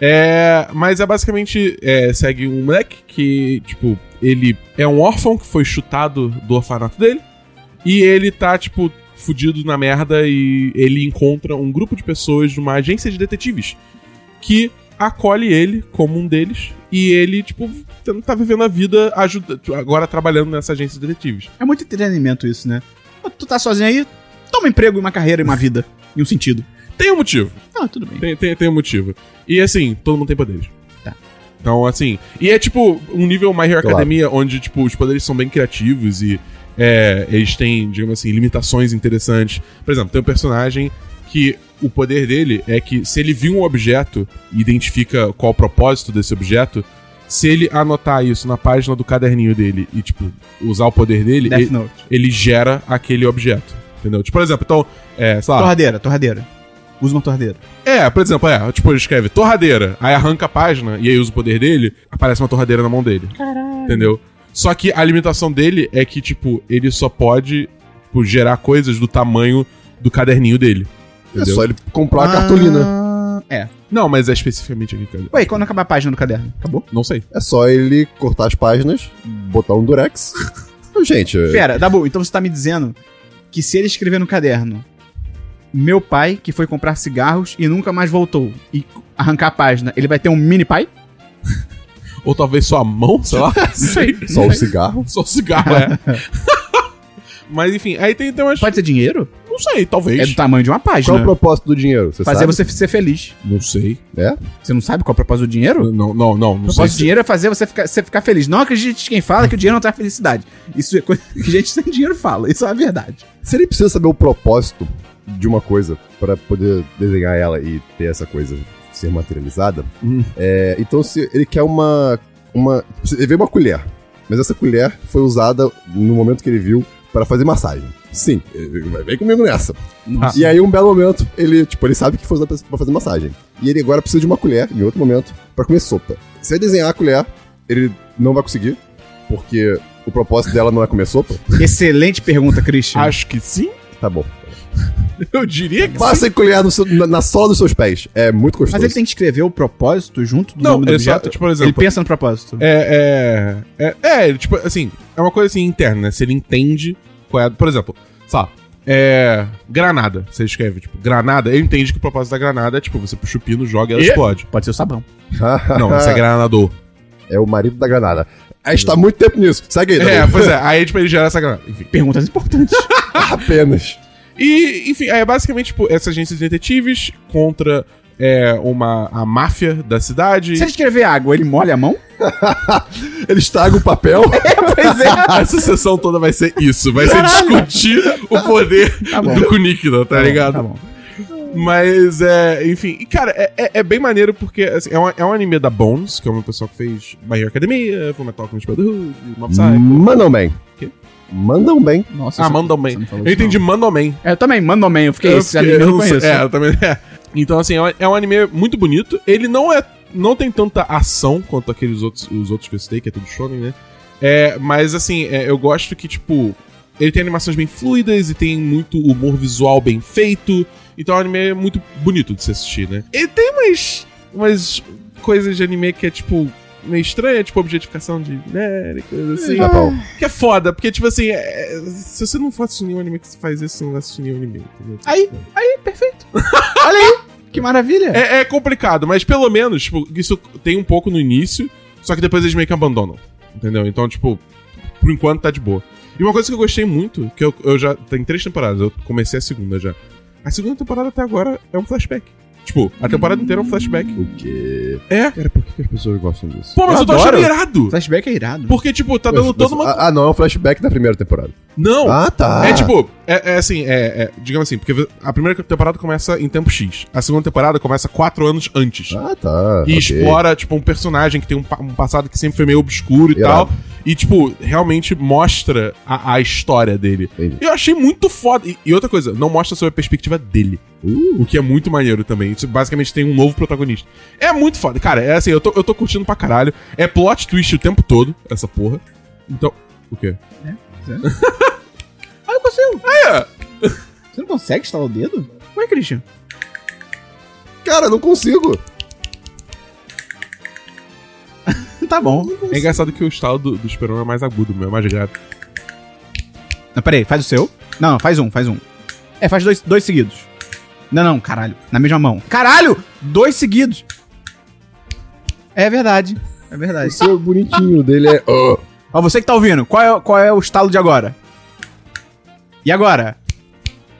É, mas é basicamente é, segue um moleque que, tipo, ele é um órfão que foi chutado do orfanato dele. E ele tá, tipo, fudido na merda e ele encontra um grupo de pessoas de uma agência de detetives que acolhe ele como um deles. E ele, tipo, tá vivendo a vida ajuda, agora trabalhando nessa agência de detetives. É muito entretenimento isso, né? Tu tá sozinho aí, toma um emprego, uma carreira e uma vida. <laughs> E um sentido. Tem um motivo. Ah, tudo bem. Tem, tem, tem um motivo. E assim, todo mundo tem poderes. Tá. Então, assim. E é tipo um nível My Hero Claro. Academia, onde, tipo, os poderes são bem criativos e é, eles têm, digamos assim, limitações interessantes. Por exemplo, tem um personagem que o poder dele é que se ele viu um objeto e identifica qual o propósito desse objeto, se ele anotar isso na página do caderninho dele e, tipo, usar o poder dele, ele, ele gera aquele objeto. Entendeu? Tipo, por exemplo, então, é, sei lá. Torradeira, torradeira. Usa uma torradeira. É, por exemplo, é, tipo, ele escreve torradeira, aí arranca a página e aí usa o poder dele, aparece uma torradeira na mão dele. Caralho. Entendeu? Só que a limitação dele é que, tipo, ele só pode tipo, gerar coisas do tamanho do caderninho dele. É Entendeu? só ele comprar a cartolina. Ah, É. Não, mas é especificamente aqui, cara. Ué, e quando acabar a página do caderno? Acabou? Não sei. É só ele cortar as páginas, botar um durex. <laughs> Gente, Pera, Dabu, então você tá me dizendo que se ele escrever no caderno meu pai, que foi comprar cigarros e nunca mais voltou, e arrancar a página, ele vai ter um mini pai? <laughs> Ou talvez só a mão, sei lá. <laughs> Não sei. só o cigarro. Só o cigarro, é. mas enfim, aí tem, tem umas. Pode ser dinheiro? Não sei, talvez. É do tamanho de uma Qual é página. o propósito do dinheiro? Você Fazer sabe? você ser feliz. Não sei. É? Você não sabe qual é o propósito do dinheiro? Não, não, não. O propósito do dinheiro é fazer você ficar, você ficar feliz. Não acredite quem fala que o dinheiro não traz felicidade. Isso é coisa que gente sem dinheiro fala. Isso é a verdade. Se ele precisa saber o propósito de uma coisa pra poder desenhar ela e ter essa coisa ser materializada, Hum. é, então se ele quer uma, uma. Ele vê uma colher, mas essa colher foi usada no momento que ele viu para fazer massagem. Sim, ele- vem comigo nessa. Nossa. E aí, um belo momento, ele, tipo, ele sabe que foi usado pra- pra fazer massagem. E ele agora precisa de uma colher, em outro momento, pra comer sopa. Se ele desenhar a colher, ele não vai conseguir, porque o propósito dela não é comer sopa. Excelente pergunta, Christian. Acho que sim. Tá bom. <laughs> Eu diria que sim. Passa a colher no seu- na, na sola dos seus pés. É muito gostoso. Mas ele tem que escrever o propósito junto do Não, nome do só- objeto? tipo, por exemplo- Ele pensa no propósito. É, é, é, é, ele, tipo, assim, é uma coisa assim interna, né? Se ele entende qual é. Por exemplo, sabe, é. Granada. Você escreve, tipo, granada, ele entende que o propósito da granada é, tipo, você puxa o pino, joga e ela E? explode. Pode ser o sabão. <laughs> Não, você é granador. <laughs> É o marido da granada. A gente tá muito tempo nisso. Segue aí, É, pois é, aí, tipo, ele gera essa granada. Enfim. Perguntas importantes. Apenas. E, enfim, é basicamente, tipo, essa agência de detetives contra é, uma, a máfia da cidade. Se ele escrever água, ele molha a mão? <laughs> Ele estraga o papel. <laughs> Pois é. <laughs> Essa sessão toda vai ser isso. Vai ser discutir o poder Tá bom. do Kunikida, tá, ligado? Tá bom. Mas, é, enfim, e, cara, é, é- é bem maneiro porque assim, é, um, é um anime da Bones, que é uma pessoa que fez My Hero Academia, Fullmetal Alchemist Brotherhood, Mob Psycho. Mandam bem. Quê? Mandam bem. Nossa, Ah, Mandam você bem. Eu entendi. Mandam Man. É, eu também, Mandam Man. Eu fiquei, Eu esse anime eu não conheço. É, eu também. é. Então, assim, é um, é um anime muito bonito. Ele não é. Não tem tanta ação quanto aqueles outros, os outros que eu citei, que é tudo shonen, né? É, mas, assim, é, eu gosto que, tipo. Ele tem animações bem fluidas e tem muito humor visual bem feito. Então é um anime muito bonito de se assistir, né? Ele tem umas, umas coisas de anime que é, tipo, meio estranha, tipo objetificação de mulher e coisa assim. Tá bom. Que é foda, porque, tipo assim, é- se você não for assistir nenhum anime que faz isso, você não vai assistir nenhum anime, entendeu? Aí, aí, perfeito. <laughs> Olha aí, que maravilha. É, é complicado, mas pelo menos, tipo, isso tem um pouco no início, só que depois eles meio que abandonam. Entendeu? Então, tipo, por enquanto tá de boa. E uma coisa que eu gostei muito, que eu, eu já. Tem três temporadas, eu comecei a segunda já. A segunda temporada até agora é um flashback. Tipo, a temporada inteira é um flashback. O quê? É. Cara, por que que as pessoas gostam disso? Pô, mas eu, Eu tô achando adoro. irado. Flashback é irado. Porque, tipo, tá dando Mas- toda mas- uma. Ah, não, é um flashback da primeira temporada. Não! Ah, tá. É tipo, é, é assim, é, é, digamos assim, porque a primeira temporada começa em tempo X. A segunda temporada começa quatro anos antes. Ah, tá. E ok. explora, tipo, um personagem que tem um, um passado que sempre foi meio obscuro e Irado. tal. E, tipo, realmente mostra a, a história dele. Entendi. Eu achei muito foda. E, e outra coisa, não mostra sobre a perspectiva dele. Uh, O que é muito maneiro também. Isso basicamente tem um novo protagonista. É muito foda. Cara, é assim, eu tô, eu tô curtindo pra caralho. É plot twist o tempo todo, essa porra. Então. O quê? <laughs> Ah, eu consigo. É! Você não consegue estalar o dedo? Ué, Christian. cara, não consigo. Tá bom. É engraçado que o estalo do, do Superman é mais agudo, o meu é mais grave. Não, peraí, faz o seu. Não, não, faz um, faz um. É, faz dois, dois seguidos. Não, não, caralho. Na mesma mão. Caralho! Dois seguidos. É verdade. É O verdade. seu bonitinho dele é. "Ah". <laughs> Ó, você que tá ouvindo, qual é, qual é o estalo de agora? E agora?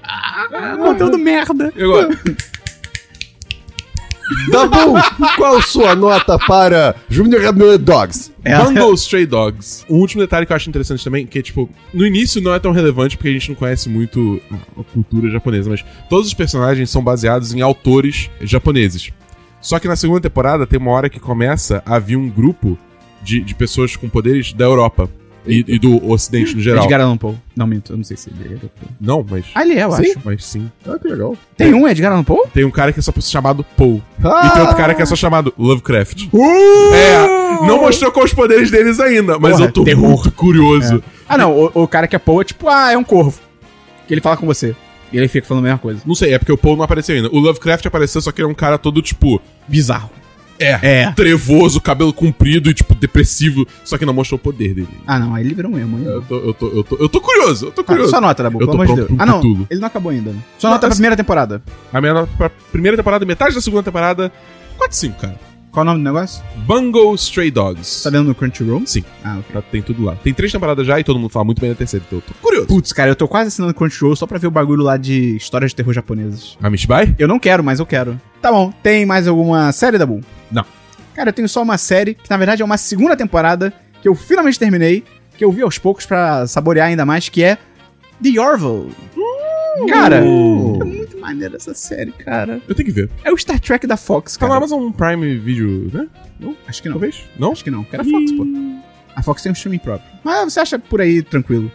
Ah, conteúdo merda. E agora? <laughs> Dabu, qual sua nota para Junior Hamlet Dogs? É. Bungle Stray Dogs. Um último detalhe que eu acho interessante também, que é tipo, no início não é tão relevante porque a gente não conhece muito a cultura japonesa, mas todos os personagens são baseados em autores japoneses. Só que na segunda temporada tem uma hora que começa a vir um grupo de, de pessoas com poderes da Europa e, e do Ocidente no geral. Edgar Allan Poe. Não, minto, eu não sei se ele é europeu. Não, mas. Ah, ele é, eu Sim. acho. Mas sim. Ah, que legal. Tem um Edgar Allan Poe? Tem um cara que é só chamado Poe. Ah! E tem outro cara que é só chamado Lovecraft. Uh! É, não mostrou qual os poderes deles ainda, mas Porra, eu tô terror. muito curioso. Ah, não, o, o cara que é Poe é tipo, ah, é um corvo. Que ele fala com você. E ele fica falando a mesma coisa. Não sei, é porque o Poe não apareceu ainda. O Lovecraft apareceu, só que ele é um cara todo, tipo, Bizarro. É, É. trevoso, cabelo comprido e, tipo, depressivo, só que não mostrou o poder dele. Ah, não, aí ele virou um emo. aí Eu tô, eu tô, eu tô, eu tô curioso, eu tô Ah, curioso. sua nota, Dabu, Eu pelo tô amor de Deus. Ah, não, ele não acabou ainda. né? Não, nota pra primeira temporada. A minha nota pra primeira temporada, metade da segunda temporada, 4 5, cara. Qual o nome do negócio? Bungle Stray Dogs. Tá vendo no Crunchyroll? Sim, Ah, tá- tem tudo lá. Tem três temporadas já e todo mundo fala muito bem da terceira, então eu tô curioso. Putz, cara, eu tô quase assinando Crunchyroll só pra ver o bagulho lá de histórias de terror japonesas. A Mishbai? Eu não quero, mas eu quero. Tá bom, tem mais alguma série, Dabu? Não. Cara, eu tenho só uma série, que na verdade é uma segunda temporada, que eu finalmente terminei, que eu vi aos poucos pra saborear ainda mais, que é The Orville. Cara, Uh. é muito maneira essa série, cara. Eu tenho que ver. É o Star Trek da Fox, Tá cara. na Amazon Prime Video, né? Acho que não. Talvez? Não? Acho que não. Era Fox, pô. A Fox tem um streaming próprio. Mas você acha por aí tranquilo.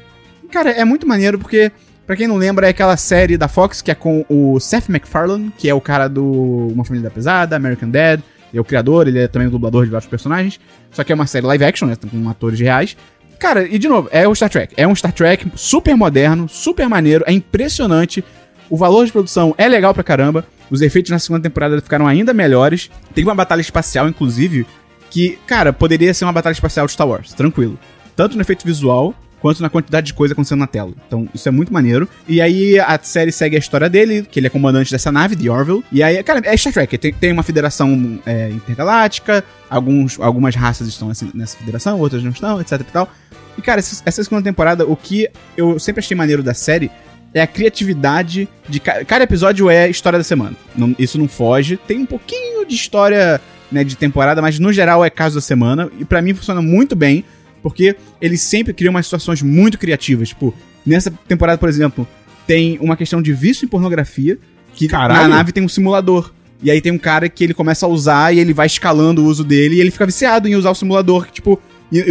Cara, é muito maneiro porque, pra quem não lembra, é aquela série da Fox que é com o Seth MacFarlane, que é o cara do Uma Família da Pesada, American Dad. Ele é o criador, ele é também o dublador de vários personagens. Só que é uma série live action, né? Com atores reais. Cara, e de novo, é o Star Trek. É um Star Trek super moderno, super maneiro, é impressionante. O valor de produção é legal pra caramba. Os efeitos na segunda temporada ficaram ainda melhores. Tem uma batalha espacial, inclusive, que, cara, poderia ser uma batalha espacial de Star Wars, tranquilo. Tanto no efeito visual, quanto na quantidade de coisa acontecendo na tela. Então, isso é muito maneiro. E aí, a série segue a história dele, que ele é comandante dessa nave, The Orville. E aí, cara, é Star Trek. Tem, tem uma federação é, intergaláctica, alguns, algumas raças estão nessa, nessa federação, outras não estão, etc e tal. E, cara, essa, segunda temporada, o que eu sempre achei maneiro da série é a criatividade de ca- cada episódio é história da semana. Não- isso não foge. Tem um pouquinho de história né, de temporada, mas no geral é caso da semana. E pra mim funciona muito bem, porque eles sempre criam umas situações muito criativas. Tipo, nessa temporada, por exemplo, tem uma questão de vício em pornografia, que Caralho. na nave tem um simulador. E aí tem um cara que ele começa a usar e ele vai escalando o uso dele e ele fica viciado em usar o simulador, que, tipo,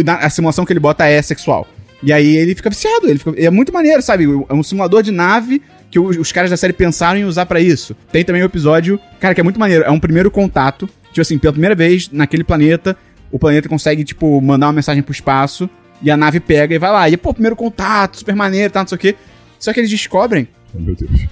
a simulação que ele bota é sexual. E aí ele fica viciado, ele fica, é muito maneiro, sabe? É um simulador de nave que os, os caras da série pensaram em usar pra isso. Tem também o episódio, cara, que é muito maneiro, é um primeiro contato, tipo assim, pela primeira vez naquele planeta, o planeta consegue, tipo, mandar uma mensagem pro espaço e a nave pega e vai lá. E, pô, primeiro contato, super maneiro, tá, não sei o quê. Só que eles descobrem Oh,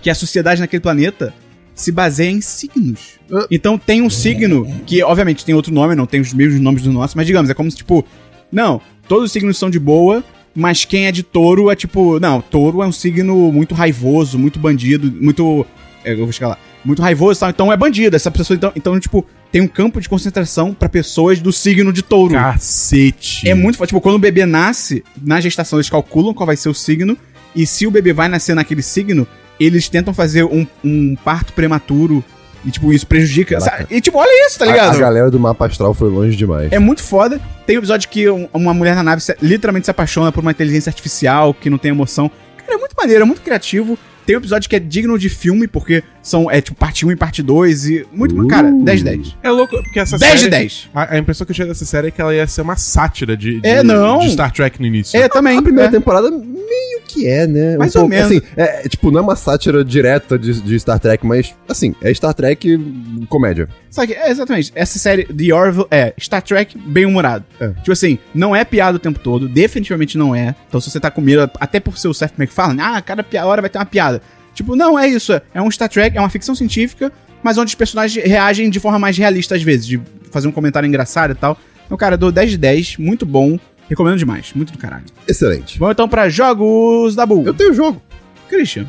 que a sociedade naquele planeta se baseia em signos. Então tem um signo que, obviamente, tem outro nome, não tem os mesmos nomes do nosso, mas digamos, é como se, tipo, não, todos os signos são de boa, mas quem é de touro é tipo, não, touro é um signo muito raivoso, muito bandido, muito. é, Eu vou chegar lá. Muito raivoso e tal, então é bandido. Essa pessoa, então, então, tipo, tem um campo de concentração pra pessoas do signo de touro. Cacete. É muito forte. Tipo, quando o bebê nasce, na gestação eles calculam qual vai ser o signo. E se o bebê vai nascer naquele signo, eles tentam fazer um, um parto prematuro. E, tipo, isso prejudica. Sabe? E, tipo, olha isso, tá A, a ligado? galera do mapa astral foi longe demais. É muito foda. Tem um episódio que um- uma mulher na nave se- literalmente se apaixona por uma inteligência artificial que não tem emoção. Cara, é muito maneiro, é muito criativo. Tem um episódio que é digno de filme, porque são, é tipo parte 1 e parte 2. E muito. Uh. Cara, 10 de 10. É louco, porque essa 10 de série... 10. A, a impressão que eu tinha dessa série é que ela ia ser uma sátira de, de, É, não. de Star Trek no início. É, também. A primeira é. temporada meio que é, né? Mais ou menos. Assim, é, é, tipo, não é uma sátira direta de, de Star Trek, mas, assim, é Star Trek comédia. Sabe, é exatamente. Essa série, The Orville, é Star Trek bem humorado. É. Tipo assim, não é piada o tempo todo, definitivamente não é. Então se você tá com medo, até por ser o Seth MacFarlane, ah, cada hora vai ter uma piada. Tipo, não, é isso. É um Star Trek, é uma ficção científica, mas onde os personagens reagem de forma mais realista às vezes, de fazer um comentário engraçado e tal. Então, cara, dou 10 de 10, muito bom. Recomendo demais, muito do caralho. Excelente. Vamos então pra jogos da Bull. Eu tenho jogo. Christian.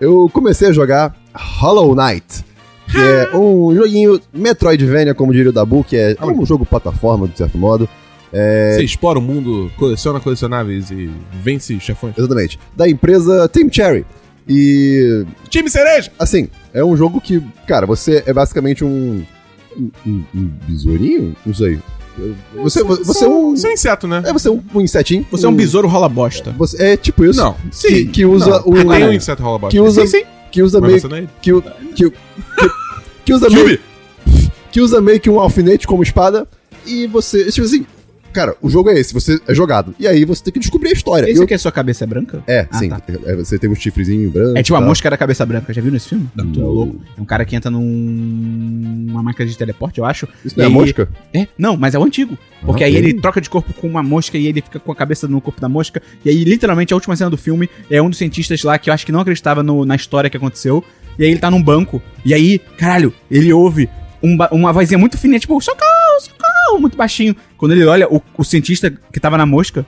Eu comecei a jogar Hollow Knight, que é um joguinho Metroidvania, como diria o Dabu, que é, é um jogo plataforma, de certo modo. É, Você explora o mundo, coleciona colecionáveis e vence chefões. exatamente. Da empresa Team Cherry. E, Time cereja! assim, é um jogo que, cara, você é basicamente um. Um, um, um besourinho? Não sei. Você, você é um. Você é um inseto, né? É, você é um, um insetinho. Você é um besouro rola bosta. Você, é tipo isso. Não. Que, que usa Não, o. Tem um inseto rola bosta. que usa, Sim, sim. que usa Mas meio. é- Que, que, que, que usa meio. que usa meio que um alfinete como espada e você. Tipo assim, cara, o jogo é esse, você é jogado. E aí você tem que descobrir a história. Esse Eu- aqui é sua cabeça branca? É, Ah, sim. tá. É, você tem um chifrezinho branco. É tipo a tá? mosca da cabeça branca. Já viu nesse filme? Não. Tudo louco. É um cara que entra num... uma máquina de teleporte, eu acho. Isso não é a aí- mosca? É, não, mas é o antigo. Porque Ah, aí ele troca de corpo com uma mosca e ele fica com a cabeça no corpo da mosca. E aí, literalmente, a última cena do filme é um dos cientistas lá que eu acho que não acreditava no- na história que aconteceu. E aí ele tá num banco. E aí, caralho, ele ouve um uma vozinha muito fininha, tipo, socorro, socorro, muito baixinho. Quando ele olha, o, o cientista que tava na mosca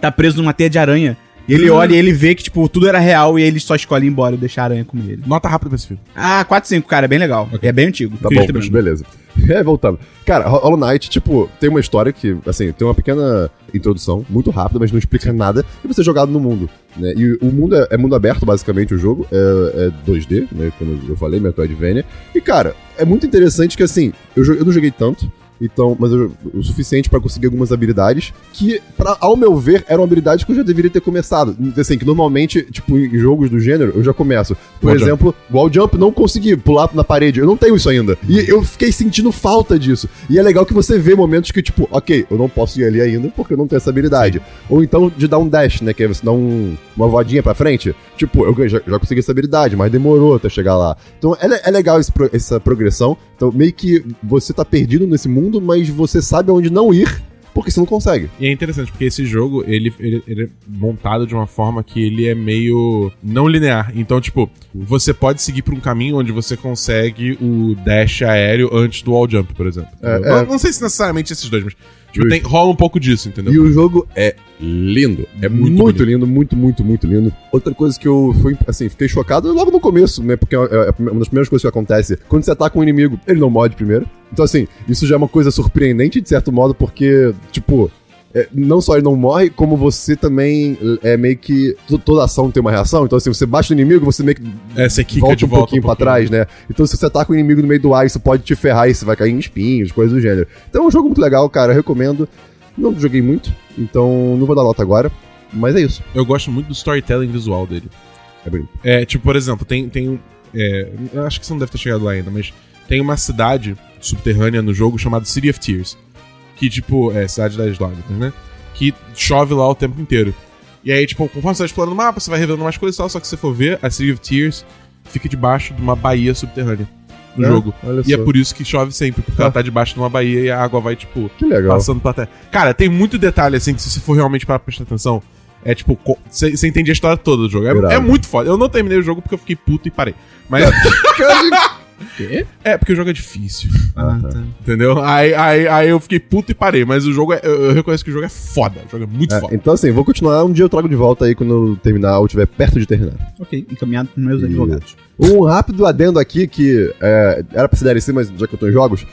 tá preso numa teia de aranha. E ele olha e ele vê que, tipo, tudo era real e ele só escolhe ir embora e deixar a aranha comer ele. Nota rápida pra esse filme. Ah, 4, 5, cara, é bem legal. É bem antigo. Tá bom, Branco. beleza. <laughs> É, voltando. Cara, Ho- Hollow Knight, tipo, tem uma história que, assim, tem uma pequena introdução, muito rápida, mas não explica nada, e você é jogado no mundo, né? E o mundo é, é mundo aberto, basicamente, o jogo, é, é 2D, né, como eu falei, Metroidvania. E, cara, é muito interessante que, assim, eu, eu não joguei tanto, então, mas eu, o suficiente pra conseguir algumas habilidades que, pra, ao meu ver, eram habilidades que eu já deveria ter começado. Assim, que normalmente, tipo, em jogos do gênero, eu já começo. Por Wall jump. exemplo, wall jump, não consegui pular na parede. Eu não tenho isso ainda. E eu fiquei sentindo falta disso. E é legal que você vê momentos que, tipo, ok, eu não posso ir ali ainda porque eu não tenho essa habilidade. Ou então de dar um dash, né? Que é você dar um- uma voadinha pra frente. Tipo, eu já, já consegui essa habilidade, mas demorou até chegar lá. Então é, é legal pro- essa progressão. Então meio que você tá perdido nesse mundo, mas você sabe aonde não ir porque você não consegue. E é interessante, porque esse jogo, ele, ele, ele é montado de uma forma que ele é meio não linear. Então, tipo, você pode seguir por um caminho onde você consegue o dash aéreo antes do wall jump, por exemplo. É, não, é. não sei se necessariamente esses dois, mas tipo, tem, rola um pouco disso, entendeu? E o jogo é lindo. É Muito muito, lindo, muito, muito, muito lindo. Outra coisa que eu fui, assim, fiquei chocado logo no começo, né? Porque é é uma das primeiras coisas que acontece. Quando você ataca um inimigo, ele não morre primeiro. Então, assim, isso já é uma coisa surpreendente, de certo modo, porque, tipo. É, não só ele não morre, como você também é meio que. to- Toda ação tem uma reação. Então, assim, você bate no inimigo, você meio que É, você volta de um volta pouquinho pra trás, né? Então, se você ataca o inimigo no meio do ar, isso pode te ferrar e você vai cair em espinhos, coisas do gênero. Então, é um jogo muito legal, cara. Eu recomendo. Não joguei muito, então não vou dar nota agora. Mas é isso. Eu gosto muito do storytelling visual dele. É bonito. É, tipo, por exemplo, tem. tem um- é, acho que você não deve ter chegado lá ainda, mas tem uma cidade subterrânea no jogo chamada City of Tears. Que, tipo, é cidade das lágrimas, né? Que chove lá o tempo inteiro. E aí, tipo, conforme você vai explorando o mapa, você vai revelando mais coisas e tal, só que se você for ver, a City of Tears fica debaixo de uma baía subterrânea no É? jogo. Olha E é só. por isso que chove sempre, porque Ah. ela tá debaixo de uma baía e a água vai, tipo, Que legal. passando pra terra. Cara, tem muito detalhe, assim, que se você for realmente para prestar atenção, é tipo, você entende a história toda do jogo. É, é muito foda. Eu não terminei o jogo porque eu fiquei puto e parei. Mas <laughs> Quê? é porque o jogo é difícil, Ah, tá. entendeu? Aí, aí, aí eu fiquei puto e parei. Mas o jogo é. Eu, eu reconheço que o jogo é foda. O jogo é muito É, foda. então, assim, vou continuar. Um dia eu trago de volta aí quando eu terminar ou estiver perto de terminar. Ok, encaminhado pros meus E- advogados. Um rápido adendo aqui que é, era pra ser DLC, mas já que eu tô em jogos.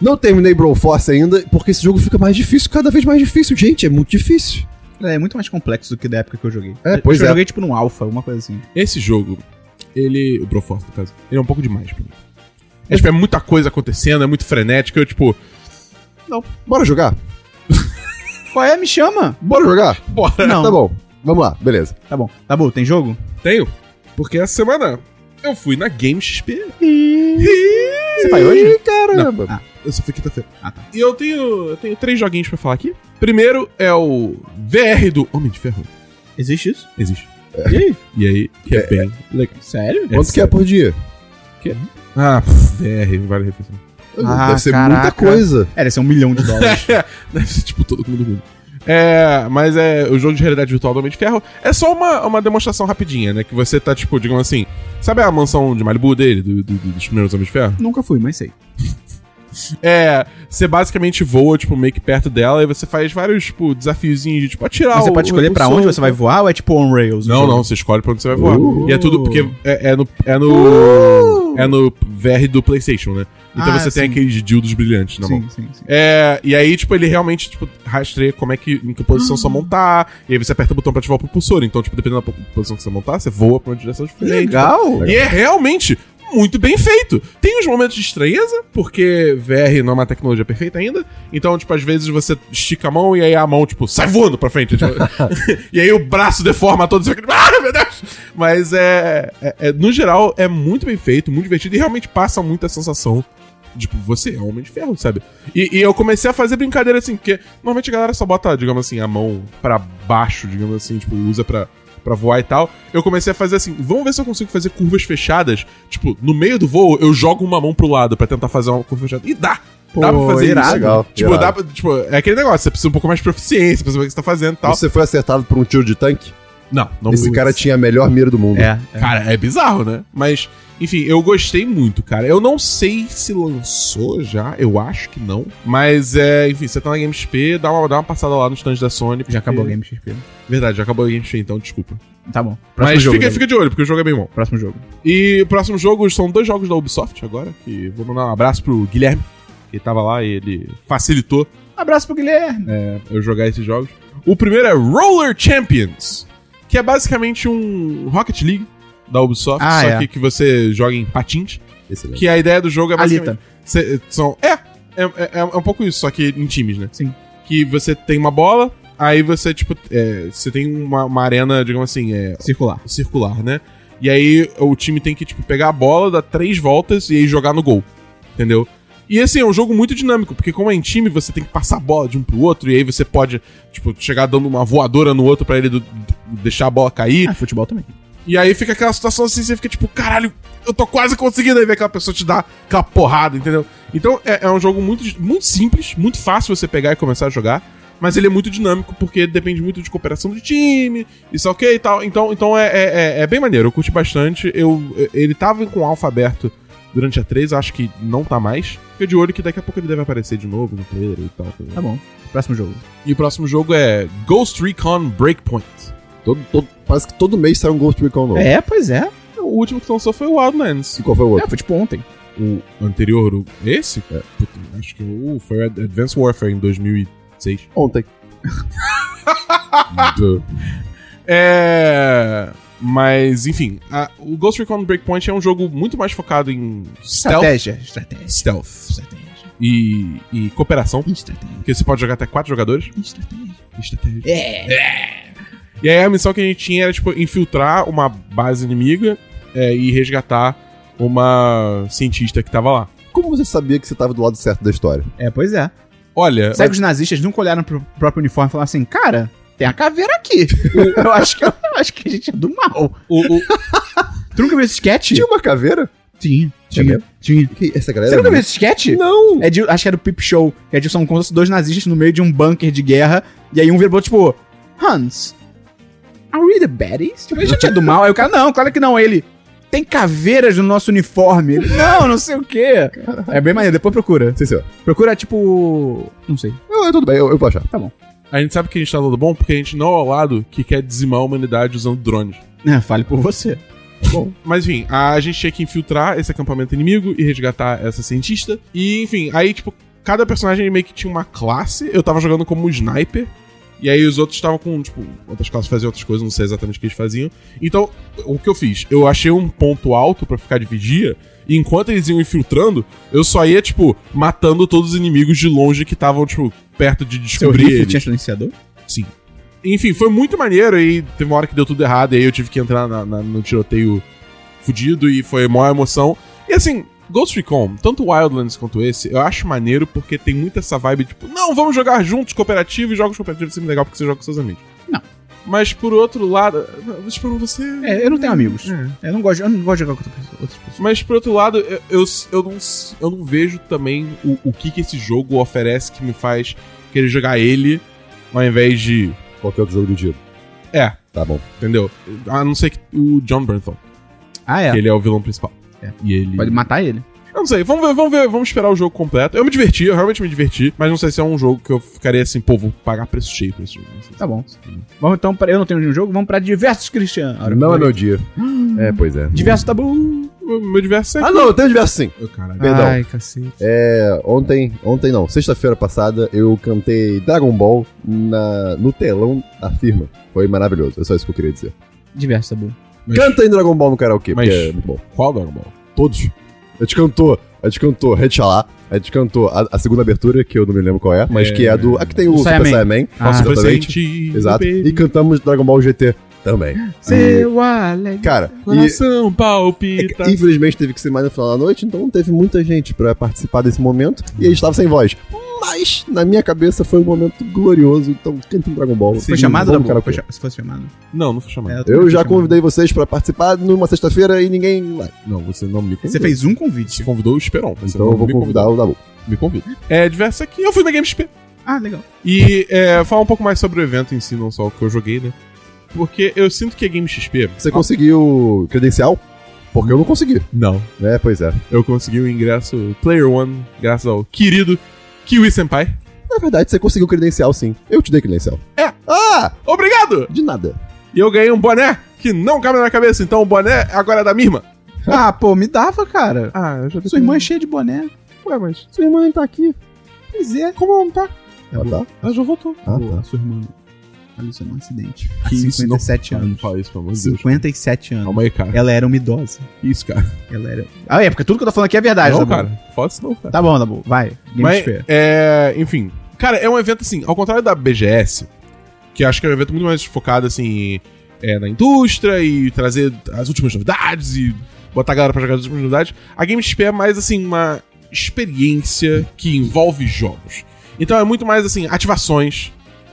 Não terminei Brawl Force ainda, porque esse jogo fica mais difícil, cada vez mais difícil. Gente, é muito difícil. É muito mais complexo do que da época que eu joguei. É, pois Eu é. joguei tipo no Alpha, alguma coisa assim. Esse jogo, ele. O Broforce, no caso, ele é um pouco demais pra mim. É, tipo, é muita coisa acontecendo, é muito frenético. Eu, tipo, Bora jogar? Qual é? Me chama! Bora jogar? bora. Não. Tá bom, vamos lá, beleza. Tá bom. Tá bom, tem jogo? Tenho. Porque essa semana eu fui na Game XP. Você vai hoje? Ih, caramba. Ah. Eu só fui quinta-feira. Ah, tá. E eu tenho, eu tenho três joguinhos pra falar aqui. Primeiro é o VR do Homem de Ferro. Existe isso? Existe. E aí? E aí, que é, bem legal. Sério? Quanto que é por dia? Ah, VR, vale a refeição. Ah, Deve ser caraca. muita coisa. É, deve ser um milhão de dólares. <laughs> Deve ser tipo todo mundo do mundo. É, mas é o jogo de realidade virtual do Homem de Ferro é só uma, uma demonstração rapidinha, né? Que você tá, tipo, digamos assim, sabe a mansão de Malibu dele, do, do- dos primeiros Homens de Ferro? Nunca fui, mas sei. <laughs> <laughs> É, você basicamente voa, tipo, meio que perto dela e você faz vários, tipo, desafiozinhos de, tipo, atirar Você o- pode escolher som. onde você vai voar ou é tipo on rails? o Não, jogo? não, você escolhe pra onde você vai voar. Uh. E é tudo porque é, é no, é no. É no VR do PlayStation, né? Então Ah, você tem sim. aqueles dildos brilhantes na mão. Sim, sim, sim. É, e aí, tipo, ele realmente, tipo, rastreia como é que, em que posição você montar, e aí você aperta o botão pra ativar o propulsor. Então, tipo, dependendo da po- posição que você montar, você voa pra uma direção diferente. Legal! E é realmente muito bem feito. Tem uns momentos de estranheza, porque VR não é uma tecnologia perfeita ainda. Então, tipo, às vezes você estica a mão e aí a mão, tipo, sai voando pra frente. tipo. <laughs> <laughs> e aí o braço deforma todo. Você fica, ah, meu Deus! Mas é, é- é- No geral, é muito bem feito, muito divertido e realmente passa muita sensação. Tipo, você é um homem de ferro, sabe? E, e eu comecei a fazer brincadeira assim, porque normalmente a galera só bota, digamos assim, a mão pra baixo, digamos assim, tipo, usa pra, pra voar e tal. Eu comecei a fazer assim, vamos ver se eu consigo fazer curvas fechadas. Tipo, no meio do voo, eu jogo uma mão pro lado pra tentar fazer uma curva fechada. E dá! dá pra Pô, fazer irado. isso. Legal, Tipo, irado. dá pra, tipo, é aquele negócio, você precisa um pouco mais de proficiência, pra saber o que você tá fazendo e tal. Você foi acertado por um tiro de tanque? Não, não Esse fui. cara tinha a melhor mira do mundo. É, é. Cara, é bizarro, né? Mas, enfim, eu gostei muito, cara. Eu não sei se lançou já, eu acho que não. Mas, é, enfim, você tá na Game XP, dá uma, dá uma passada lá no stand da Sony. Já acabou o porque- Game XP. Verdade, já acabou a Game XP, então desculpa. Tá bom. Próximo Mas jogo. fica, fica de olho, porque o jogo é bem bom. Próximo jogo. E o próximo jogo são dois jogos da Ubisoft agora, que vou mandar um abraço pro Guilherme, que tava lá e ele facilitou Abraço pro Guilherme. é, eu jogar esses jogos. O primeiro é Roller Champions, que é basicamente um Rocket League da Ubisoft, Ah, só é. que, que você joga em patins. Excelente. Que a ideia do jogo é basicamente... Cê- são, é, é, é, é um pouco isso, só que em times, né? Sim. Que você tem uma bola, aí você, tipo, é, você tem uma, uma arena, digamos assim, é, Circular. circular, né? E aí o time tem que, tipo, pegar a bola, dar três voltas e aí jogar no gol. Entendeu? E assim, é um jogo muito dinâmico, porque como é em time, você tem que passar a bola de um pro outro, e aí você pode, tipo, chegar dando uma voadora no outro pra ele do- do- deixar a bola cair. Ah, futebol também. E aí fica aquela situação assim, você fica tipo, caralho, eu tô quase conseguindo aí ver aquela pessoa te dar aquela porrada, entendeu? Então é, é um jogo muito, muito simples, muito fácil você pegar e começar a jogar, mas ele é muito dinâmico porque depende muito de cooperação do time, isso ok e tal. Então, então é, é, é- é bem maneiro, eu curti bastante. Eu, ele tava com o alfa aberto durante a 3, acho que não tá mais. Fica de olho que daqui a pouco ele deve aparecer de novo no trailer e tal. Tá bom. Próximo jogo. E o próximo jogo é Ghost Recon Breakpoint. Todo, todo- parece que todo mês sai um Ghost Recon novo. É, pois é. O último que lançou foi o Wildlands. E qual foi o É, outro? foi tipo ontem. O anterior, o- esse? É, puta, acho que o, foi o Advanced Warfare em 2006. Ontem. <laughs> É. Mas, enfim, a- o Ghost Recon Breakpoint é um jogo muito mais focado em stealth, Estratégia. Estratégia. stealth Estratégia. e, e cooperação. Estratégia. Porque você pode jogar até quatro jogadores. Estratégia. Estratégia. É. E aí a missão que a gente tinha era, tipo, infiltrar uma base inimiga é, e resgatar uma cientista que tava lá. Como você sabia que você tava do lado certo da história? É, pois é. Olha, Sabe que os nazistas nunca olharam pro próprio uniforme e falaram assim, cara, tem a caveira aqui. <laughs> eu, acho que, eu acho que a gente é do mal. o, o, Tu nunca viu esse sketch? Tinha uma caveira? Tinha. É Tinha. Tinha. Que essa galera. Você nunca é viu esse sketch? Não! É de, acho que é do Pip Show. Que é de, são como dois nazistas no meio de um bunker de guerra. E aí um virou tipo, Hans, are we the baddies? Tipo, a gente é do mal. Aí o cara, não, claro que não. Aí ele, tem caveiras no nosso uniforme. Ele, não, não sei o quê. É bem maneiro, depois procura. Sim, senhor. Procura, tipo, não sei. Eu, eu- tudo bem, eu, eu vou achar. a gente sabe que a gente tá do bom porque a gente não é o lado que quer dizimar a humanidade usando drones. É, fale por você. Bom, <laughs> mas enfim, a gente tinha que infiltrar esse acampamento inimigo e resgatar essa cientista. E enfim, aí, tipo, cada personagem meio que tinha uma classe. Eu tava jogando como sniper. E aí os outros estavam com, tipo, outras classes faziam outras coisas, não sei exatamente o que eles faziam. Então, o que eu fiz? Eu achei um ponto alto pra ficar de vigia. E enquanto eles iam infiltrando, eu só ia, tipo, matando todos os inimigos de longe que estavam, tipo, perto de Seu descobrir rifle eles. tinha silenciador? Sim. Enfim, foi muito maneiro e teve uma hora que deu tudo errado e aí eu tive que entrar na- na- no tiroteio fudido e foi maior emoção. E assim, Ghost Recon, tanto Wildlands quanto esse, eu acho maneiro porque tem muito essa vibe, tipo, não, vamos jogar juntos, cooperativo, e jogos cooperativos é sempre legal porque você joga com seus amigos. Não. Mas por outro lado, por você... É, eu não tenho amigos. É. Eu não gosto, eu não gosto de jogar com outras pessoas. Mas por outro lado, eu, eu, eu não, eu não vejo também o, o que, que esse jogo oferece que me faz querer jogar ele ao invés de... Qualquer outro jogo do tiro. É, Tá bom. entendeu? A não ser que o John Bernthal. Ah, é. que ele é o vilão principal. É. E ele. Pode matar ele. Eu não sei, vamos ver, vamos ver, vamos esperar o jogo completo. Eu me diverti, eu realmente me diverti, mas não sei se é um jogo que eu ficaria assim, pô, vou pagar preço cheio pra esse jogo. Sei se- Tá bom. Vamos então para. Eu não tenho nenhum jogo, vamos pra diversos Cristiano. Agora, Não é meu dia. É, pois é. Diversos tabu. O meu diverso é. Ah, não, eu tenho diversos sim. Oh, caralho. Perdão. Ai, cacete. É, ontem, ontem não, sexta-feira passada eu cantei Dragon Ball na, no telão da firma. Foi maravilhoso, é só isso que eu queria dizer. Diversos tabu. Mas- Canta em Dragon Ball no karaokê, Mas- porque é muito bom. Qual Dragon Ball? Todos. A gente cantou, a gente cantou Red Shala, a gente cantou a, a segunda abertura, que eu não me lembro qual é, mas É. que é a do. Aqui tem o Do Super Saiyaman. Ah. exatamente. Exato. E cantamos Dragon Ball GT também. Seu alegre. Cara, e, Coração é palpita. que, infelizmente teve que ser mais no final da noite, então não teve muita gente pra participar desse momento e a gente tava sem voz. Mas na minha cabeça foi um momento glorioso, então canta em Dragon Ball. Foi chamado, Dabu? no Foi Se fosse chamado. Não, não foi chamado. É, Eu também já chamado. convidei vocês pra participar numa sexta-feira e ninguém vai. Não, você não me convidou. Você fez um Você convite. convidou o Esperon. Você Então eu vou me convidar convidou. o Dabu. Me convida. É, diverso aqui. Eu fui na GameSP. Ah, legal. E é, falar um pouco mais sobre o evento em si, não só o que eu joguei, né? Porque eu sinto que a Game XP. Você conseguiu credencial? Porque eu não consegui. Não. É, pois é. Eu consegui o ingresso Player One, graças ao querido Kiwi Senpai. Na verdade, você conseguiu credencial sim. Eu te dei credencial. É. Ah! Obrigado! De nada. E eu ganhei um boné que não cabe na minha cabeça, então o boné agora é da minha irmã. <laughs> Ah, pô, me dava, cara. Ah, eu já Sua irmã é cheia de boné. Ué, mas. Sua irmã nem tá aqui. Pois é. Como ela não tá? Ela tá? Ela já voltou. Ah, tá. Sua irmã faleceu num acidente. Que isso, 57 não, anos. Não fala isso, pelo amor de Deus. 57 anos. Calma aí, cara. Ela era uma idosa. Isso, cara. Ela era. Ah, é, porque tudo que eu tô falando aqui é verdade, não, Dabu. cara. Fala isso não, cara. Tá bom, Dabu. Vai. Game Mas, é, enfim. Cara, é um evento assim, ao contrário da BGS, que acho que é um evento muito mais focado assim é, na indústria e trazer as últimas novidades e botar a galera pra jogar as últimas novidades. A Game XP é mais assim uma experiência que envolve jogos. Então é muito mais assim ativações,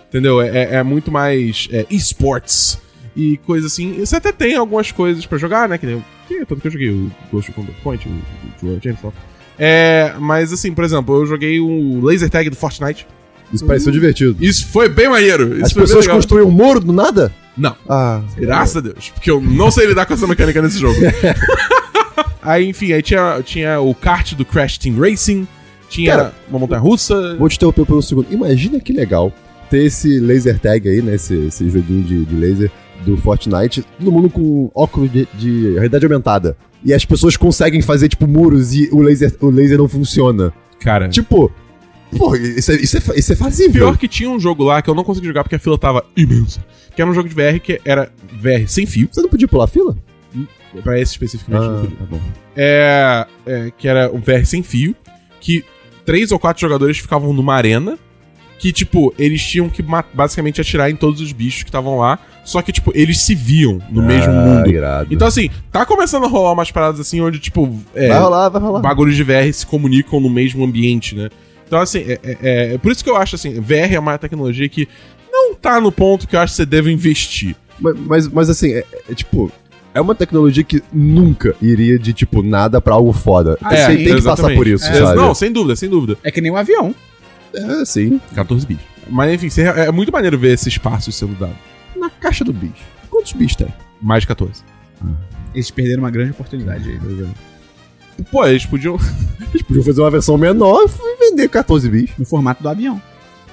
entendeu? É, é- é muito mais é, esports e coisa assim. E Você até tem algumas coisas pra jogar, né? Que nem o- que, tanto que eu joguei o Ghost Recon Point, o, o Joel James. É, mas assim, por exemplo, eu joguei o laser tag do Fortnite. Isso pareceu divertido. Isso foi bem maneiro. Isso As pessoas construíram um muro do nada? Não, Ah. graças a Deus. Porque eu não sei lidar com essa mecânica nesse jogo. <laughs> aí, enfim, aí tinha, tinha o kart do Crash Team Racing, tinha Cara, uma montanha russa. Vou te interromper por um segundo. Imagina que legal ter esse laser tag aí, né? Esse, esse joguinho de, de laser do Fortnite. Todo mundo com óculos de, de realidade aumentada. E as pessoas conseguem fazer, tipo, muros e o laser, o laser não funciona. Cara, Tipo, pô, isso é, isso é, isso é fazível. pior que tinha um jogo lá que eu não consegui jogar porque a fila tava imensa. Que era um jogo de VR que era VR sem fio. Você não podia pular a fila? Pra esse especificamente. não Ah, podia. tá bom. é, é, que era um VR sem fio, que três ou quatro jogadores ficavam numa arena, que, tipo, eles tinham que basicamente atirar em todos os bichos que estavam lá, só que, tipo, eles se viam no mesmo Ah, mundo. irado. Então, assim, tá começando a rolar umas paradas assim, onde, tipo, é, vai rolar, vai rolar. bagulhos de VR se comunicam no mesmo ambiente, né? Então, assim, é, é- é- é por isso que eu acho, assim, VR é uma tecnologia que não tá no ponto que eu acho que você deve investir. Mas, mas, mas, assim, é, é tipo. É uma tecnologia que nunca iria de, tipo, nada pra algo foda. Ah, Você sim, tem que passar por isso, É, sabe? Não, sem dúvida, sem dúvida. É que nem um avião. É, sim. 14 bichos. Mas, enfim, é muito maneiro ver esses passos sendo dados. Na caixa do bicho. Quantos bichos tem? Mais de 14. Eles perderam uma grande oportunidade aí. Pô, eles podiam. <laughs> Eles podiam fazer uma versão menor e vender 14 bichos. No formato do avião.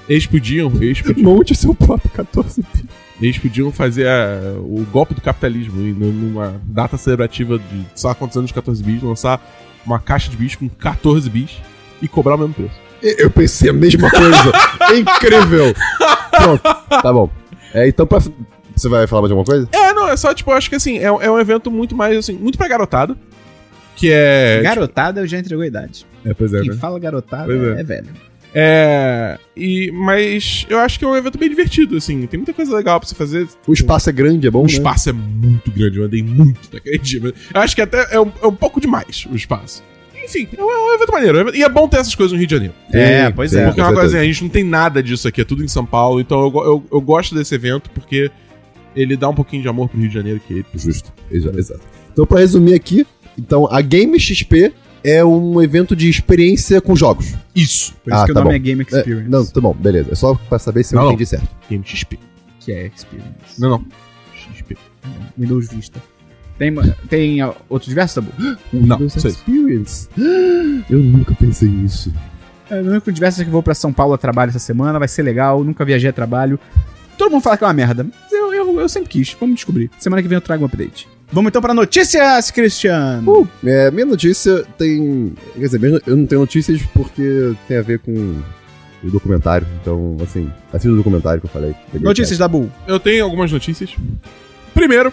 Eles podiam. Eles podiam, Monte seu próprio 14 bichos. eles podiam fazer a- o golpe do capitalismo e nu- numa data celebrativa de sei lá quantos anos 14 bis, lançar uma caixa de bicho com 14 bis e cobrar o mesmo preço. Eu pensei a mesma coisa. É <laughs> Incrível. Pronto, tá bom. É, então, pra... você vai falar mais de alguma coisa? É, não, é só, tipo, eu acho que assim, é, é um evento muito mais, assim, muito pra garotada. Que é. Garotada eu já entregou a idade. É, pois é, Quem né? fala garotada é. é. velho. É. E, mas eu acho que é um evento bem divertido, assim. Tem muita coisa legal pra você fazer. O espaço é grande, é bom, O né? espaço é muito grande, eu andei muito naquele dia. mas Eu acho que até é um, é um pouco demais o espaço. Enfim, é um, é um evento maneiro. E é bom ter essas coisas no Rio de Janeiro. É, pois é. Porque é uma coisa assim, a gente não tem nada disso aqui, é tudo em São Paulo. Então eu, eu, eu gosto desse evento porque ele dá um pouquinho de amor pro Rio de Janeiro que ele. Justo. Exa- Exato. Então, pra resumir aqui, então, a Game XP é um evento de experiência com jogos. Isso. Por isso Ah, que o tá nome bom. é Game É, Experience. não, tá bom, beleza. É só pra saber se eu Não, não. entendi certo. Game XP. Que é Experience. Não, não. XP. Windows Vista. Tem, tem ah, outros diversos, Tabu? <gasps> Não, sei. Experience. <gasps> Eu nunca pensei nisso. É, O único diverso é que eu vou pra São Paulo a trabalho essa semana, vai ser legal, nunca viajei a trabalho. Todo mundo fala que é uma merda, mas eu, eu, eu sempre quis, vamos descobrir. Semana que vem eu trago um update. Vamos então pra notícias, Christian! Uh, é, minha notícia tem. Quer dizer, eu não tenho notícias porque tem a ver com o documentário. Então, assim, assista o documentário que eu falei. Notícias da Bull. Eu tenho algumas notícias. Primeiro,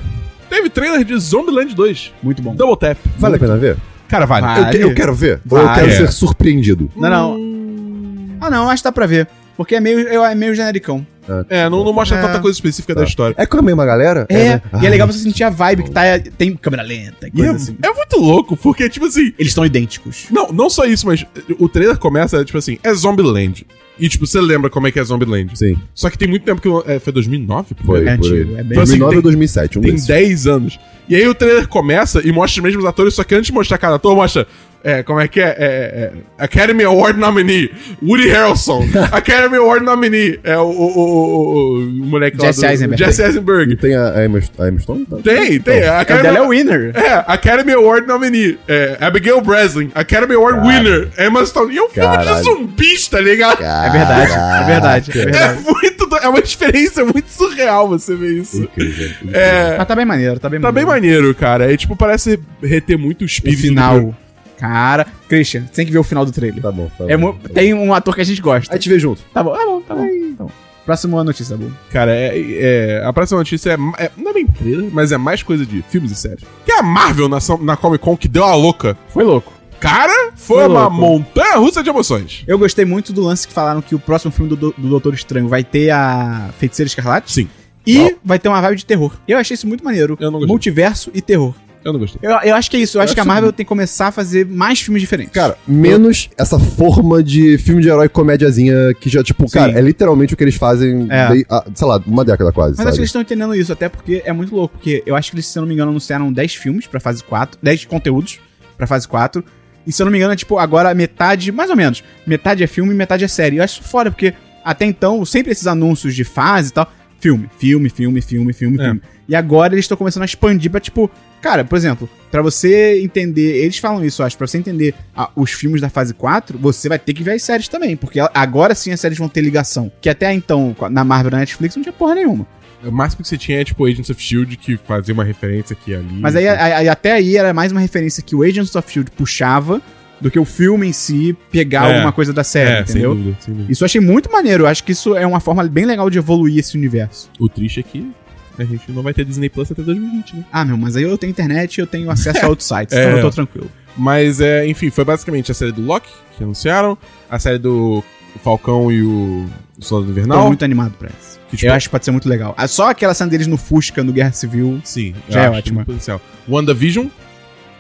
teve trailer de Zombieland 2. Muito bom. Double Tap. Vale a pena ver? Cara, vale. Vale. Eu, que- eu quero ver. Ou eu Vale. quero É. ser surpreendido. Não, não. Ah, não, acho que dá pra ver. Porque é meio, é meio genericão. É, não, não mostra É. tanta coisa específica da Tá. história. É com a mesma galera? É, né? e é Ah, legal você sentir a vibe que tá, tem câmera lenta E coisa é, assim. é muito louco, porque, tipo assim. Eles estão idênticos. Não, não só isso, mas o trailer começa, tipo assim, é Zombieland. E, tipo, você lembra como é que é Zombieland. Sim, Só que tem muito tempo que. É, foi 2009? foi. É por aí. antigo, é bem- Então, assim, 2009 tem- ou 2007, um Tem desses. 10 anos. E aí o trailer começa e mostra os mesmos atores, só que antes de mostrar cada ator, mostra. É, como é que é? É, é, Academy Award nominee, Woody Harrelson. <laughs> Academy Award nominee, é o, o, o, o, o moleque lá Jesse do- Eisenberg. Jesse E Eisenberg. tem a, a Emma, a Emma Stone? Tá? Tem, tem. a O Academy, dela é o winner. é, Academy Award nominee. É, Abigail Breslin, Academy Award Caralho. winner. Emma Stone. E é um filme de Caralho. zumbis, tá ligado? É verdade, é verdade, é É muito. do- É uma experiência muito surreal você ver isso. Incrível. incrível. É. Mas tá bem maneiro, tá bem Tá bem maneiro, cara. É tipo, parece reter muito o O espírito. do final. Cara, Christian, você tem que ver o final do trailer. Tá bom, tá bom. É mu- tem um ator que a gente gosta. A gente vê junto. Tá bom, tá bom, tá bom. Tá bom. Próxima notícia, tá bom. Cara, é, é- a próxima notícia é, é- Não é bem trailer, mas é mais coisa de filmes e séries. Que é a Marvel na, na Comic Con que deu a louca. Foi louco. Cara, foi, Foi uma montanha russa de emoções. Eu gostei muito do lance que falaram que o próximo filme do, do Doutor Estranho vai ter a Feiticeira Escarlate Sim, e Uau. vai ter uma vibe de terror. Eu achei isso muito maneiro. Eu não gostei. Multiverso e terror. Eu não gostei. Eu, eu acho que é isso. Eu, acho acho que a Marvel tem que começar a fazer mais filmes diferentes. Cara, menos essa forma de filme de herói comédiazinha que já, tipo, Sim. cara, é literalmente o que eles fazem, É. dei- ah, sei lá, uma década quase, Mas acho que sabe? eles estão entendendo isso, até porque é muito louco. Porque eu acho que eles, se eu não me engano, anunciaram 10 filmes pra fase 4, 10 conteúdos pra fase 4. E se eu não me engano, é tipo, agora metade, mais ou menos, metade é filme e metade é série. Eu acho isso foda, porque até então, sempre esses anúncios de fase e tal, filme, filme, filme, filme, filme, É. filme. E agora eles estão começando a expandir pra, tipo, cara, por exemplo, pra você entender, eles falam isso, eu acho, pra você entender ah, os filmes da fase 4, você vai ter que ver as séries também, porque agora sim as séries vão ter ligação. Que até então, na Marvel na Netflix, não tinha porra nenhuma. O máximo que você tinha é tipo Agents of Shield que fazia uma referência aqui ali. Mas aí, aí- até aí era mais uma referência que o Agents of Shield puxava do que o filme em si pegar É. alguma coisa da série, é, entendeu? Sem dúvida, sem dúvida. Isso eu achei muito maneiro. Eu acho que isso é uma forma bem legal de evoluir esse universo. O triste é que a gente não vai ter Disney Plus até 2020, né? Ah, meu, mas aí eu tenho internet e eu tenho acesso a <laughs> outros sites, É. então eu tô tranquilo. Mas, é, enfim, foi basicamente a série do Loki que anunciaram, a série do Falcão e o Soldado Tô Invernal. muito animado pra essa. que, tipo, Eu acho que pode ser muito legal. Ah, Só aquela cena deles no Fusca, no Guerra Civil, Sim, Já é ótima. potencial. WandaVision.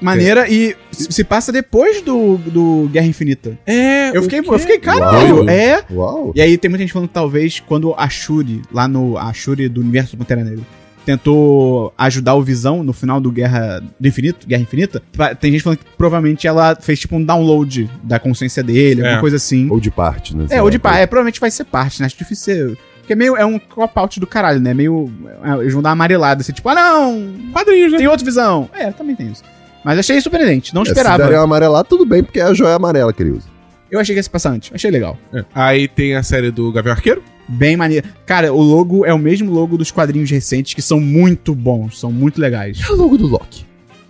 Maneira e se passa depois do, do Guerra Infinita. É, Eu fiquei, eu fiquei, caralho, Uau. é... Uau. E aí tem muita gente falando que talvez quando a Shuri, lá no. A Shuri do universo do Pantera Negra, tentou ajudar o Visão no final do Guerra do Infinito, Guerra Infinita, tem gente falando que provavelmente ela fez tipo um download da consciência dele, alguma É. coisa assim. Ou de parte, né? É, ou de pá, é, provavelmente vai ser parte, né? Acho difícil ser. Porque é meio. É um cop-out do caralho, né? Meio. é, eles vão dar uma amarelada, assim, tipo, ah não! Quadrinhos, né? Tem outra visão. É, também tem isso. Mas achei surpreendente, não É, se esperava. derem uma amarelada, tudo bem, porque é a joia amarela que ele usa. Eu achei que ia se passar antes. Achei legal. É. Aí tem a série do Gavião Arqueiro. Bem maneiro. Cara, o logo é o mesmo logo dos quadrinhos recentes, que são muito bons, são muito legais. É o logo do Loki.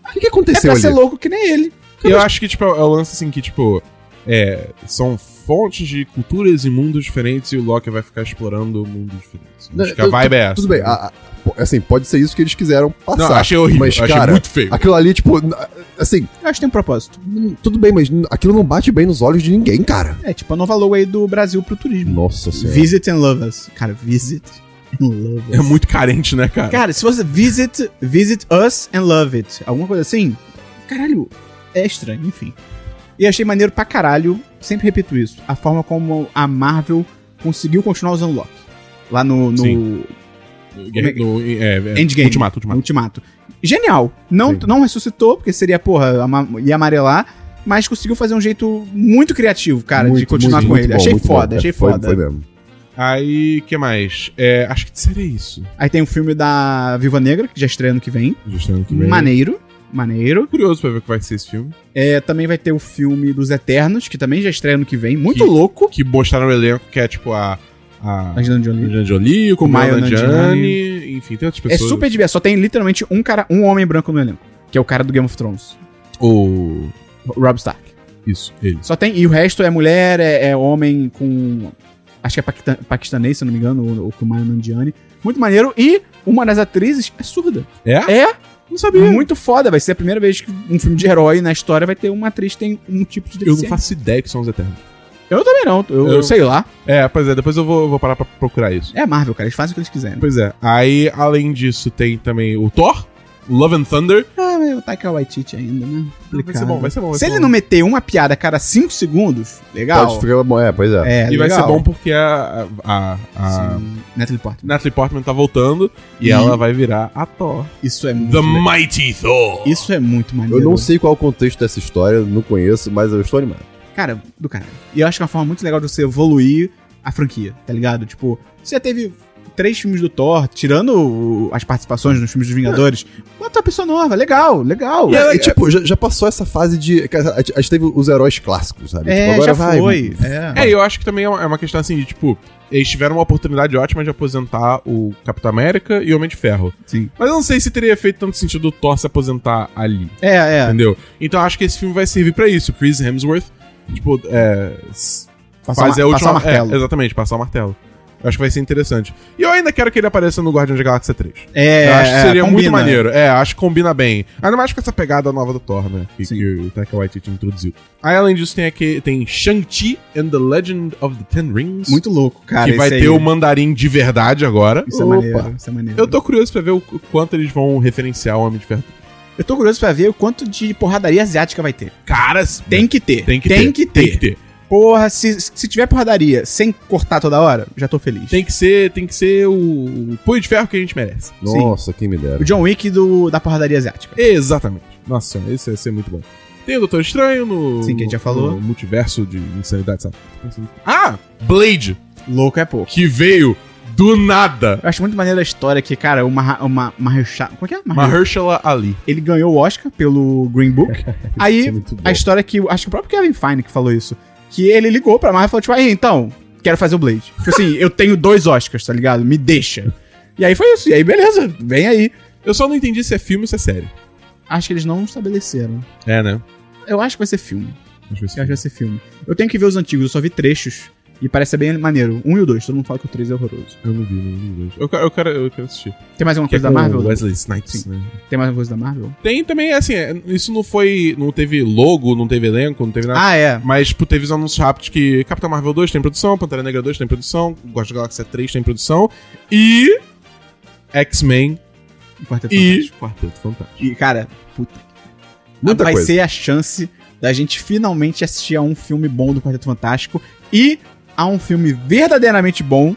O que, que É aconteceu pra ser ali? louco que nem ele. Eu acho que, tipo, é o lance assim que, tipo, é, são fontes de culturas e mundos diferentes e o Loki vai ficar explorando mundos diferentes. Não, Acho que a vibe é essa. Tudo bem, a- a- pô, assim, pode ser isso que eles quiseram passar. Não, achei horrível. Mas, achei cara, muito feio. Aquilo ali, tipo, assim, Eu acho que tem um propósito. tudo bem, mas aquilo não bate bem nos olhos de ninguém, cara. É tipo a nova logo aí do Brasil pro turismo. Nossa senhora. Visit and Love Us. Cara, Visit and Love Us. É muito carente, né, cara? Cara, se fosse Visit, Visit Us and Love It, alguma coisa assim, caralho, é estranho, enfim. E achei maneiro pra caralho, sempre repito isso, a forma como a Marvel conseguiu continuar usando o Loki. Lá no, no Sim. No- é, é, Endgame. Ultimato, Ultimato. Ultimato. Genial. Não, Sim. não ressuscitou, porque seria, porra, ia amarelar, mas conseguiu fazer um jeito muito criativo, cara, de Muito, continuar muito, com muito ele. bom, achei foda, bom. achei É, foi- foda. Foi mesmo. Aí, que mais? É, acho que de é isso. Aí tem o filme da Viva Negra, que já estreia ano que vem. Justo ano que vem. Maneiro. Maneiro. Curioso pra ver o que vai ser esse filme. É, também vai ter o filme dos Eternos, que também já estreia ano que vem. Muito Que- louco. Que mostraram o elenco, que é tipo a. A Angelina Jolie. Angelina Jolie, o Kumail Kumail Nanjiani. Enfim, tem outras É pessoas. super diverso. Só tem literalmente um cara, um homem branco no elenco. Que é o cara do Game of Thrones. O. Rob Stark. Isso, ele. Só tem. E o resto é mulher, é, é homem com. Acho que é paquista- paquistanês, se não me engano, o, o Kumail Nanjiani. Muito maneiro. E uma das atrizes é surda. É? É Não sabia. muito foda. Vai ser a primeira vez que um filme de herói na história vai ter uma atriz que tem um tipo de Eu não deficiência. faço ideia que são os Eternos. Eu também não. Eu, Eu- eu sei lá. É, pois é, depois eu vou, vou parar pra procurar isso. É Marvel, cara. Eles fazem o que eles quiserem. Pois é. Aí, além disso, tem também o Thor, Love and Thunder. Ah, mas o Taika Waititi ainda, né? Vai ser bom, vai ser bom. vai Se ser ele bom. não meter uma piada a cada 5 segundos, legal. Pode ficar bom. É, pois é. É, E vai legal. ser bom porque a, a, a. Natalie Portman. Natalie Portman tá voltando e, E- ela vai virar a Thor. Isso é muito The legal. Mighty Thor. Isso é muito maneiro. Eu não sei qual é o contexto dessa história, não conheço, mas eu estou animado. Cara, do caralho. E eu acho que é uma forma muito legal de você evoluir a franquia, tá ligado? Tipo, você já teve três filmes do Thor, tirando as participações nos filmes dos Vingadores. Bota uma pessoa nova, legal, legal. E, é, tipo, já, já passou essa fase de. A gente teve os heróis clássicos, sabe? É, tipo, já foi. É. É, eu acho que também é uma é uma questão assim de, tipo, eles tiveram uma oportunidade ótima de aposentar o Capitão América e o Homem de Ferro. Sim. Mas eu não sei se teria feito tanto sentido o Thor se aposentar ali, É, é. entendeu? Então eu acho que esse filme vai servir pra isso. Chris Hemsworth, tipo, é. Passar fazer o a ma- última. passar o martelo. É, exatamente, passar o martelo. Eu acho que vai ser interessante. E eu ainda quero que ele apareça no Guardião da Galáxia 3. É, eu acho que é, seria muito combina. maneiro. É, acho que combina bem. Ainda mais com essa pegada nova do Thor, né? Que, Sim. que o Taika Waititi introduziu. Aí, além disso, tem aqui tem Shang-Chi and the Legend of the Ten Rings. Muito louco, cara. que vai ter aí. o mandarim de verdade agora. Isso é Opa. maneiro, isso é maneiro. Eu tô curioso pra ver o qu- quanto eles vão referenciar o Homem de Ferro. Eu tô curioso pra ver o quanto de porradaria asiática vai ter. Caras, Tem que ter. tem que tem ter. Que ter. Tem que ter. Porra, se, se tiver porradaria sem cortar toda hora, já tô feliz. Tem que ser, tem que ser o, o punho de ferro que a gente merece. Nossa, quem me dera. O John Wick do, da porradaria asiática. Exatamente. Nossa senhora, esse vai ser muito bom. Tem o Doutor Estranho no. Sim, que a gente já falou. No multiverso de insanidade, sabe? Ah! Blade, Louco é pouco. que veio do nada. Eu acho muito maneiro a história que, cara, o Maha- o Ma- Mahershala... Como é que é? Maher- Mahershala Ali. Ele ganhou o Oscar pelo Green Book. <laughs> É Aí, bom. a história que... Acho que o próprio Kevin Feige que falou isso. Que ele ligou pra Marvel e falou, tipo, aí, então, quero fazer o Blade. Tipo assim, eu tenho dois Oscars, tá ligado? Me deixa. E aí foi isso. E aí, beleza. Vem aí. Eu só não entendi se é filme ou se é série. Acho que eles não estabeleceram. É, né? Eu acho que vai ser filme. Acho que Eu acho que vai ser filme. Eu tenho que ver os antigos, eu só vi trechos. E parece ser bem maneiro. Um e o dois. Todo mundo fala que o três é horroroso. Eu não vi, vi. não vi. Eu, quero- eu, quero, eu quero assistir. Tem mais alguma é coisa com da Marvel? o Wesley Snipes, Sim. né? Tem mais alguma coisa da Marvel? Tem também, assim, é, isso não foi. Não teve logo, não teve elenco, não teve nada. Ah, é. Mas, tipo, teve os anúncios rápidos que Capitão Marvel 2 tem produção, Pantera Negra 2 tem produção, Guardiões da Galáxia 3 tem produção e. X-Men O Quarteto e. Fantástico. Quarteto Fantástico. E, cara, puta. Muita vai coisa. ser a chance da gente finalmente assistir a um filme bom do Quarteto Fantástico e a um filme verdadeiramente bom.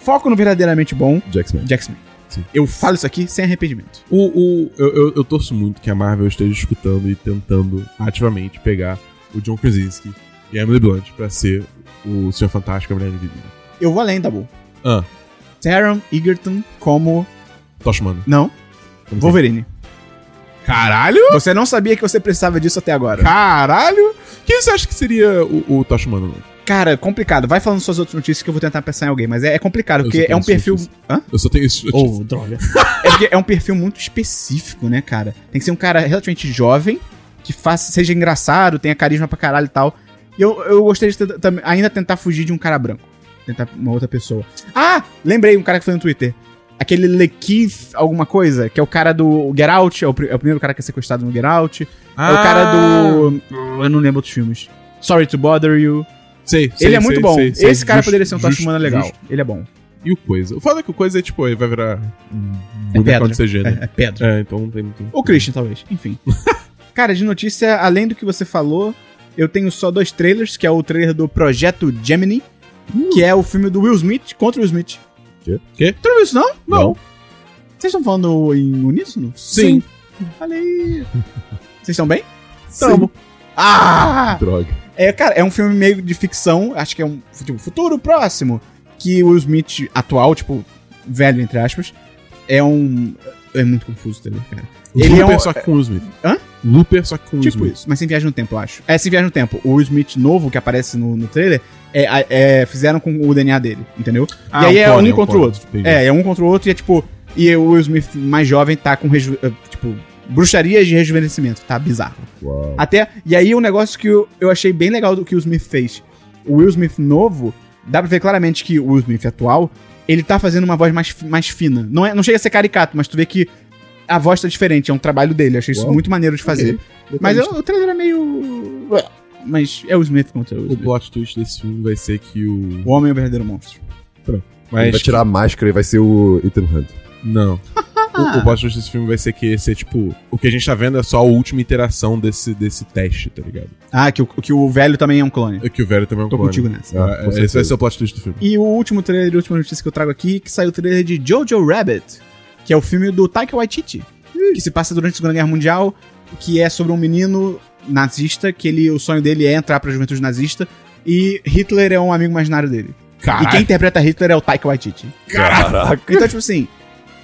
Foco no verdadeiramente bom X-Men. Sim. Eu falo isso aqui sem arrependimento. O, o, eu, eu, eu torço muito que a Marvel esteja escutando e tentando ativamente pegar o John Krasinski e a Emily Blunt pra ser o Senhor Fantástico e a Mulher Invisível. Eu vou além, Dabu. Ah, Taron Egerton como. Toshmano. Não, Como Wolverine. Caralho! Você não sabia que você precisava disso até agora. Caralho! Quem você acha que seria o, o Toshmano? Cara, complicado. Vai falando suas outras notícias que eu vou tentar pensar em alguém. Mas é, é complicado, Eu porque é um perfil. notícias. Hã? Eu só tenho isso. Oh, droga. <laughs> é porque é um perfil muito específico, né, cara? Tem que ser um cara relativamente jovem, que faça, seja engraçado, tenha carisma pra caralho e tal. E eu, eu gostaria de tam- ainda tentar fugir de um cara branco. Tentar uma outra pessoa. Ah! Lembrei um cara que foi no Twitter. Aquele Lekeith alguma coisa, que é o cara do Get Out, é o, é o primeiro cara que é sequestrado no Get Out. Ah, É o cara do. Eu não lembro outros filmes. Sorry to Bother You. Sei, sei, ele é muito sei, bom. sei. Esse cara poderia ser um Toshimana legal. justo. Ele é bom. E o Coisa? O foda é que o Coisa é tipo, ele vai virar um É pedra. de CG, né? É, é pedra. É, então não tem muito. Ou Christian, talvez. Enfim. <laughs> Cara, de notícia, além do que você falou, eu tenho só dois trailers, que é o trailer do Projeto Gemini, que é o filme do Will Smith contra o Will Smith. Quê? Quê? Tu não viu isso, não? Não. Vocês estão falando em uníssono? Sim. Aí. <laughs> Vocês estão bem? Tamo. Ah! Droga. É, cara, é um filme meio de ficção, acho que é um tipo, futuro próximo, que o Will Smith atual, tipo, velho, entre aspas, é um. É muito confuso também, cara. Ele Looper é um- só com o Smith. Hã? Looper só com o Tipo Smith. isso, mas sem viagem no tempo, eu acho. É, sem viagem no tempo. O Will Smith novo que aparece no, no trailer, é, é, fizeram com o DNA dele, entendeu? Ah, e aí um é clone, um contra o outro. entendi. É, é um contra o outro e é tipo. E o Will Smith mais jovem tá com, reju- eh, tipo, bruxarias de rejuvenescimento. Tá bizarro. Uau. Até. E aí, um negócio que eu, eu achei bem legal do que o Smith fez. O Will Smith novo, dá pra ver claramente que o Will Smith atual, ele tá fazendo uma voz mais, mais fina. Não, é, não chega a ser caricato, mas tu vê que a voz tá diferente, é um trabalho dele. Eu achei isso Uau. muito maneiro de fazer. Ok. Mas eu- o trailer é meio. Ué, Mas é o Smith contra o Will O Smith. plot twist desse filme vai ser que o. O homem é o verdadeiro monstro. Ele Mas vai tirar a máscara e vai ser o Ethan Hunt. Não. <laughs> o, o plot twist desse filme vai ser que esse é tipo. O que a gente tá vendo é só a última iteração desse, desse teste, tá ligado? Ah, que o, que o velho também é um clone. É que o velho também é um Tô clone. contigo nessa. Ah, é, esse vai ser o plot twist do filme. E o último trailer, a última notícia que eu trago aqui, que saiu o trailer de Jojo Rabbit, que é o filme do Taika Waititi, que se passa durante a Segunda Guerra Mundial, que é sobre um menino nazista, que ele, o sonho dele é entrar pra juventude nazista, e Hitler é um amigo imaginário dele. E quem interpreta Hitler é o Taika Waititi. Caraca. Então, tipo assim,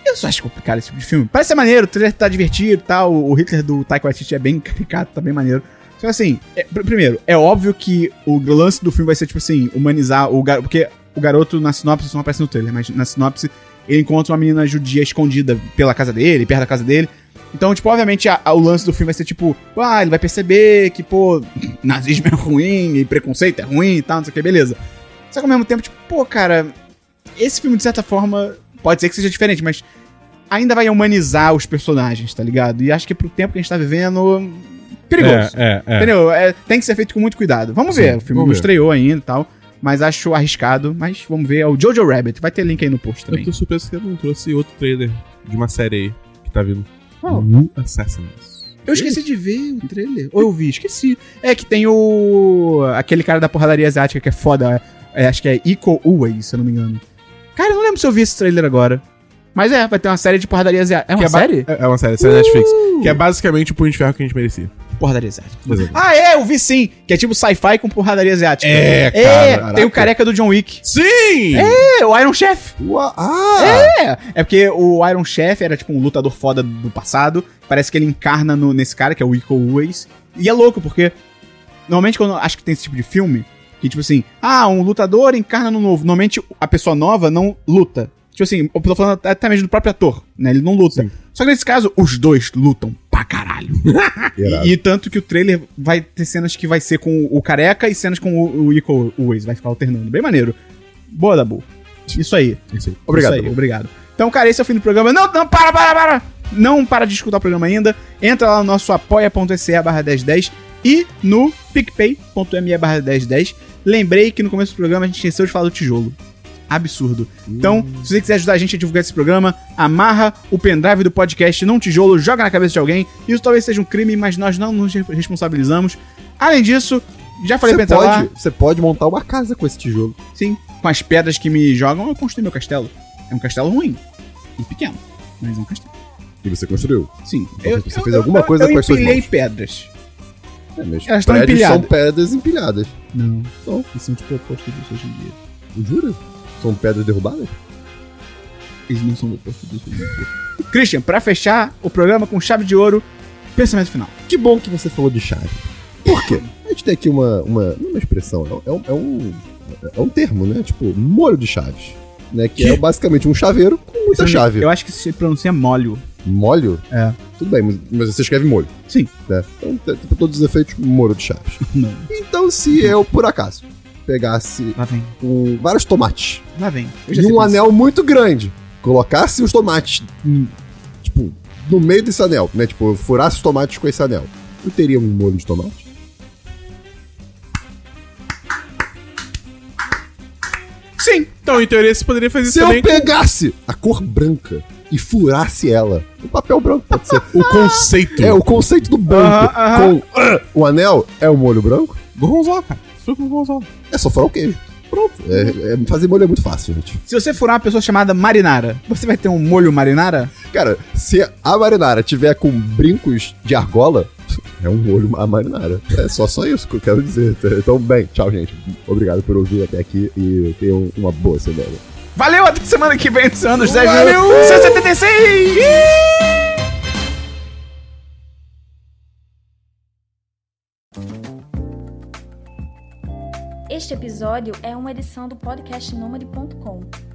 eu só acho complicado esse tipo de filme. Parece ser maneiro, o trailer tá divertido e tal, o Hitler do Taika Waititi é bem <laughs> caricato, tá bem maneiro. Só assim, é- pr- primeiro, é óbvio que o lance do filme vai ser, tipo assim, humanizar o garoto. Porque o garoto na sinopse não aparece no trailer, mas na sinopse ele encontra uma menina judia escondida pela casa dele, perto da casa dele. Então, tipo, obviamente a- a- o lance do filme vai ser tipo, ah, ele vai perceber que, pô, <laughs> nazismo é ruim e preconceito é ruim e tal, não sei o que, beleza. Só que ao mesmo tempo, tipo, pô, cara, esse filme, de certa forma, pode ser que seja diferente, mas ainda vai humanizar os personagens, tá ligado? E acho que pro tempo que a gente tá vivendo, perigoso. É, é, é. Entendeu? É, tem que ser feito com muito cuidado. Vamos Sim, ver, o filme não ver. estreou ainda e tal, mas acho arriscado. Mas vamos ver, é o Jojo Rabbit. Vai ter link aí no post Eu também. tô surpreso que eu não trouxe outro trailer de uma série aí que tá vindo. Qual? Wu Assassins. Eu esqueci de ver o trailer. Ou eu vi, esqueci. É que tem o. aquele cara da porradaria asiática que é foda. é, acho que é Iko Uwei, se eu não me engano. Cara, eu não lembro se eu vi esse trailer agora. Mas é, vai ter uma série de porradaria asiática. É uma ba- série? É, é uma série, série Netflix. Que é basicamente o Punho de Ferro que a gente merecia. Porradaria asiática. Ah, é, eu vi sim. Que é tipo sci-fi com porradaria asiática. É, É, cara. tem o careca do John Wick. Sim! É, o Iron Chef. Ua- Ah! É, é porque o Iron Chef era tipo um lutador foda do passado. Parece que ele encarna no- nesse cara, que é o Iko Uwais. E é louco, porque normalmente quando eu acho que tem esse tipo de filme, que tipo assim, ah, um lutador encarna no novo. Normalmente a pessoa nova não luta. Tipo assim, eu tô falando até mesmo do próprio ator, né? Ele não luta. Sim. Só que nesse caso, os dois lutam pra caralho. <laughs> E, e tanto que o trailer vai ter cenas que vai ser com o careca e cenas com o, o Iko Uwais. Vai ficar alternando. Bem maneiro. Boa, Dabu. Isso aí. Isso aí. Obrigado, Isso aí, obrigado. Então, cara, esse é o fim do programa. Não, não, para, para, para! Não para de escutar o programa ainda. Entra lá no nosso apoia.se barra 1010 e no picpay.me barra 1010. Lembrei que no começo do programa a gente esqueceu de falar do tijolo. Absurdo. Então, se você quiser ajudar a gente a divulgar esse programa, amarra o pendrive do podcast num tijolo, joga na cabeça de alguém. Isso talvez seja um crime, mas nós não nos responsabilizamos. Além disso, já falei pra Você entrar lá. pode, você pode montar uma casa com esse tijolo. Sim, com as pedras que me jogam, eu construí meu castelo. É um castelo ruim. E pequeno. Mas é um castelo. E você construiu. Sim. Então, você fez alguma coisa eu com as suas mãos. pedras. É, Elas estão empilhadas. são pedras empilhadas. Não. São. E são tipo oposto disso hoje em dia. Jura? São pedras derrubadas? Eles não são oposto disso hoje em dia. Christian, pra fechar o programa com chave de ouro, pensamento final. Que bom que você falou de chave. Por quê? A gente tem aqui uma, uma, não é uma expressão, é um, é um, é um termo, né? Tipo, molho de chaves. Né? Que, é basicamente um chaveiro com muita chave. Eu acho que se pronuncia molho. Molho? É. Tudo bem, mas, mas você escreve molho. Sim. Né? Então, pra todos os efeitos, molho de chaves. <laughs> Não. Então, se eu, por acaso, pegasse um, vários tomates. Eu e um anel muito grande, colocasse os tomates, hum, tipo, no meio desse anel, né? Tipo, eu furasse os tomates com esse anel, eu teria um molho de tomate? Sim. Então, em teoria, você poderia fazer Se isso eu também. pegasse a cor branca e furasse ela, o papel branco pode ser. O conceito. É, o conceito do branco Aham, aham. com ah, o anel é o molho branco, Gorgonzola, cara. Com gorgonzola. é só furar o queijo. Pronto. É, é- fazer molho é muito fácil, gente. Se você furar uma pessoa chamada marinara, você vai ter um molho marinara? Cara, se a marinara tiver com brincos de argola, É um olho a marinara. É só, só isso que eu quero dizer. Então, bem, tchau, gente. Obrigado por ouvir até aqui e tenham uma boa semana. Valeu, até semana que vem, anos 10 Valeu! 176! Este episódio é uma edição do podcast Nômade.com.